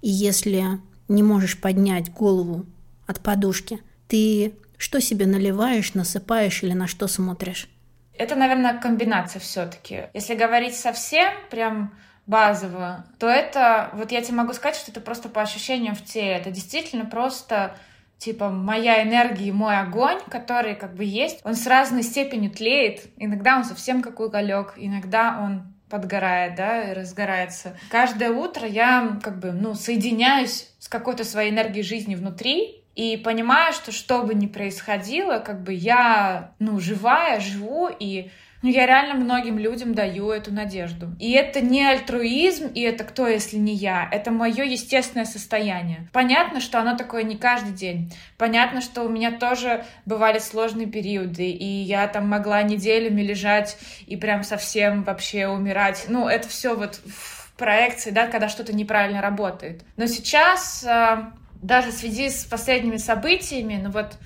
и если не можешь поднять голову от подушки, ты что себе наливаешь, насыпаешь или на что смотришь? Это, наверное, комбинация все-таки. Если говорить совсем прям базово, то это, вот я тебе могу сказать, что это просто по ощущениям в теле. Это действительно просто типа моя энергия и мой огонь, который как бы есть, он с разной степенью тлеет. Иногда он совсем как уголек, иногда он подгорает, да, и разгорается. Каждое утро я как бы, ну, соединяюсь с какой-то своей энергией жизни внутри, и понимаю, что что бы ни происходило, как бы я, ну, живая, живу, и ну, я реально многим людям даю эту надежду. И это не альтруизм, и это кто, если не я. Это мое естественное состояние. Понятно, что оно такое не каждый день. Понятно, что у меня тоже бывали сложные периоды, и я там могла неделями лежать и прям совсем вообще умирать. Ну, это все вот в проекции, да, когда что-то неправильно работает. Но сейчас а, даже в связи с последними событиями, ну вот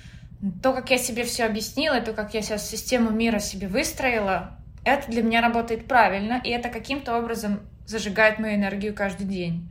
то, как я себе все объяснила, то, как я сейчас систему мира себе выстроила, это для меня работает правильно, и это каким-то образом зажигает мою энергию каждый день.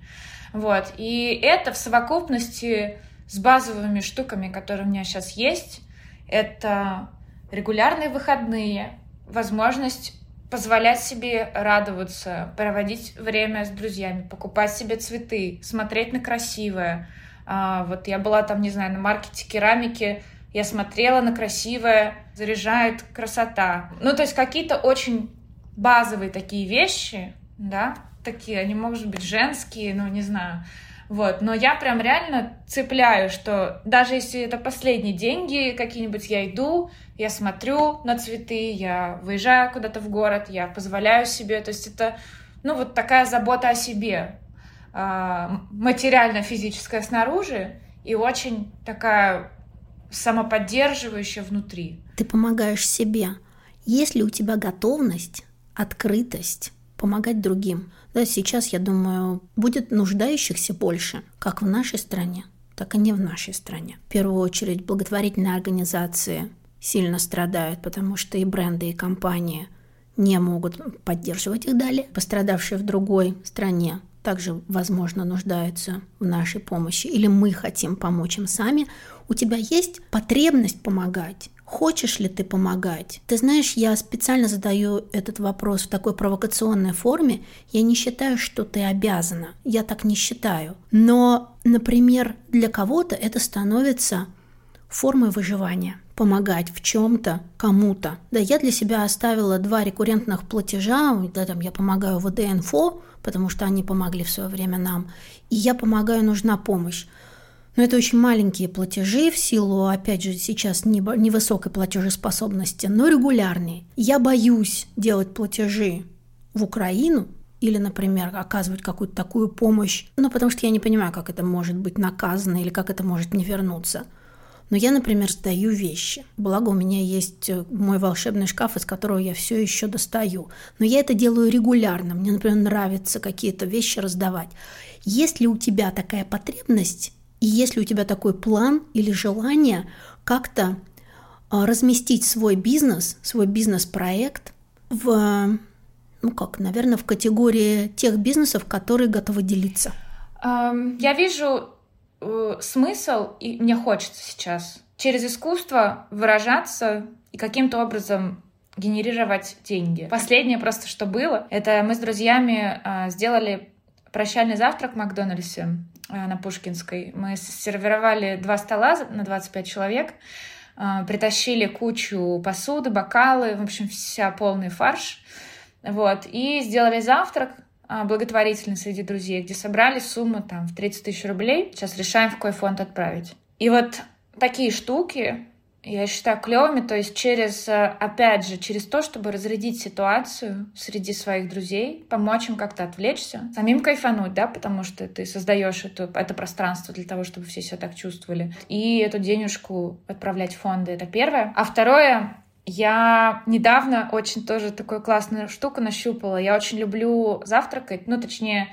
Вот. И это в совокупности с базовыми штуками, которые у меня сейчас есть, это регулярные выходные, возможность позволять себе радоваться, проводить время с друзьями, покупать себе цветы, смотреть на красивое, а, вот я была там, не знаю, на маркете керамики, я смотрела на красивое, заряжает красота. Ну, то есть какие-то очень базовые такие вещи, да, такие, они, может быть, женские, ну, не знаю. Вот, но я прям реально цепляю, что даже если это последние деньги какие-нибудь, я иду, я смотрю на цветы, я выезжаю куда-то в город, я позволяю себе, то есть это, ну, вот такая забота о себе, а, материально-физическая снаружи и очень такая самоподдерживающая внутри. Ты помогаешь себе. Есть ли у тебя готовность, открытость помогать другим? Да, сейчас, я думаю, будет нуждающихся больше, как в нашей стране, так и не в нашей стране. В первую очередь, благотворительные организации сильно страдают, потому что и бренды, и компании не могут поддерживать их далее. Пострадавшие в другой стране также, возможно, нуждаются в нашей помощи, или мы хотим помочь им сами, у тебя есть потребность помогать. Хочешь ли ты помогать? Ты знаешь, я специально задаю этот вопрос в такой провокационной форме. Я не считаю, что ты обязана. Я так не считаю. Но, например, для кого-то это становится формой выживания помогать в чем-то кому-то. Да, я для себя оставила два рекуррентных платежа, да, там я помогаю ВД-инфо, потому что они помогли в свое время нам, и я помогаю, нужна помощь. Но это очень маленькие платежи в силу, опять же, сейчас невысокой платежеспособности, но регулярные. Я боюсь делать платежи в Украину, или, например, оказывать какую-то такую помощь, ну, потому что я не понимаю, как это может быть наказано или как это может не вернуться. Но я, например, сдаю вещи. Благо у меня есть э, мой волшебный шкаф, из которого я все еще достаю. Но я это делаю регулярно. Мне, например, нравится какие-то вещи раздавать. Есть ли у тебя такая потребность, и есть ли у тебя такой план или желание как-то а, разместить свой бизнес, свой бизнес-проект в, ну как, наверное, в категории тех бизнесов, которые готовы делиться? Я вижу э, смысл, и мне хочется сейчас через искусство выражаться и каким-то образом генерировать деньги. Последнее просто, что было, это мы с друзьями э, сделали прощальный завтрак в Макдональдсе э, на Пушкинской. Мы сервировали два стола на 25 человек, э, притащили кучу посуды, бокалы, в общем, вся полный фарш. Вот, и сделали завтрак благотворительный среди друзей, где собрали сумму там в 30 тысяч рублей. Сейчас решаем, в какой фонд отправить. И вот такие штуки, я считаю, клевыми, то есть через, э, опять же, через то, чтобы разрядить ситуацию среди своих друзей, помочь им как-то отвлечься, самим кайфануть, да, потому что ты создаешь это, это пространство для того, чтобы все себя так чувствовали. И эту денежку отправлять в фонды, это первое. А второе, я недавно очень тоже такую классную штуку нащупала. Я очень люблю завтракать, ну, точнее,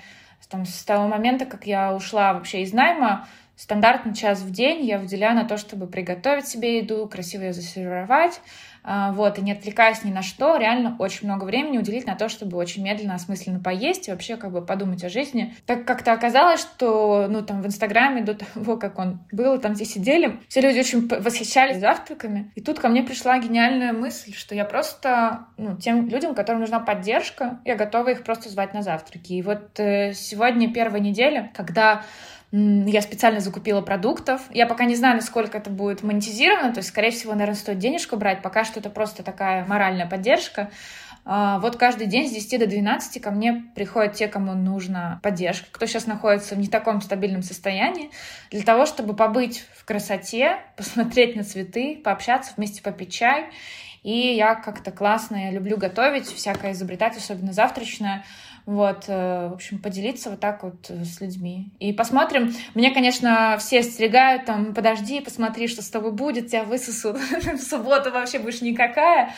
там, с того момента, как я ушла вообще из найма, Стандартный час в день я выделяю на то, чтобы приготовить себе еду, красиво ее засервировать, вот, и не отвлекаясь ни на что, реально очень много времени уделить на то, чтобы очень медленно, осмысленно поесть и вообще как бы подумать о жизни. Так как-то оказалось, что, ну, там, в Инстаграме до того, как он был, там все сидели, все люди очень восхищались завтраками. И тут ко мне пришла гениальная мысль, что я просто, ну, тем людям, которым нужна поддержка, я готова их просто звать на завтраки. И вот э, сегодня первая неделя, когда я специально закупила продуктов. Я пока не знаю, насколько это будет монетизировано, то есть, скорее всего, наверное, стоит денежку брать. Пока что это просто такая моральная поддержка. А, вот каждый день с 10 до 12 ко мне приходят те, кому нужна поддержка, кто сейчас находится в не таком стабильном состоянии, для того, чтобы побыть в красоте, посмотреть на цветы, пообщаться, вместе попить чай. И я как-то классно, я люблю готовить, всякое изобретать, особенно завтрачное. Вот, э, в общем, поделиться вот так вот э, с людьми. И посмотрим. Мне, конечно, все остерегают, там, подожди, посмотри, что с тобой будет, тебя высосут. В субботу вообще будешь никакая.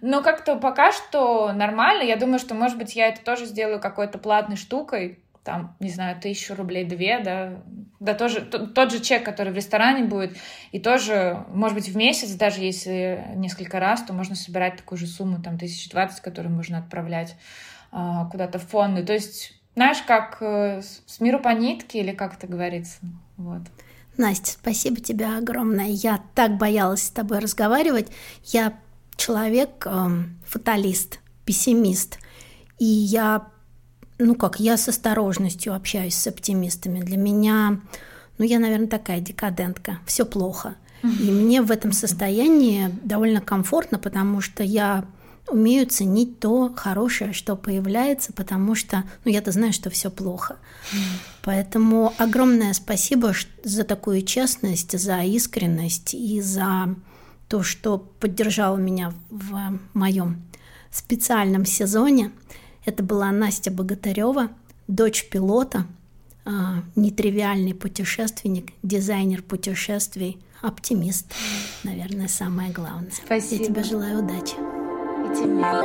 Но как-то пока что нормально. Я думаю, что, может быть, я это тоже сделаю какой-то платной штукой. Там, не знаю, тысячу рублей, две, да. Да тоже тот же чек, который в ресторане будет. И тоже, может быть, в месяц, даже если несколько раз, то можно собирать такую же сумму, там, тысяч двадцать, которую можно отправлять куда-то в фонды. То есть, знаешь, как э, с миру по нитке, или как это говорится. Вот. Настя, спасибо тебе огромное. Я так боялась с тобой разговаривать. Я человек, эм, фаталист, пессимист. И я, ну как, я с осторожностью общаюсь с оптимистами. Для меня, ну я, наверное, такая декадентка. Все плохо. И мне в этом состоянии довольно комфортно, потому что я умею ценить то хорошее, что появляется, потому что, ну, я-то знаю, что все плохо. Mm. Поэтому огромное спасибо за такую честность, за искренность и за то, что поддержала меня в моем специальном сезоне. Это была Настя Богатарева, дочь пилота, а, нетривиальный путешественник, дизайнер путешествий, оптимист, наверное, самое главное. Спасибо. Я тебе желаю удачи тебе.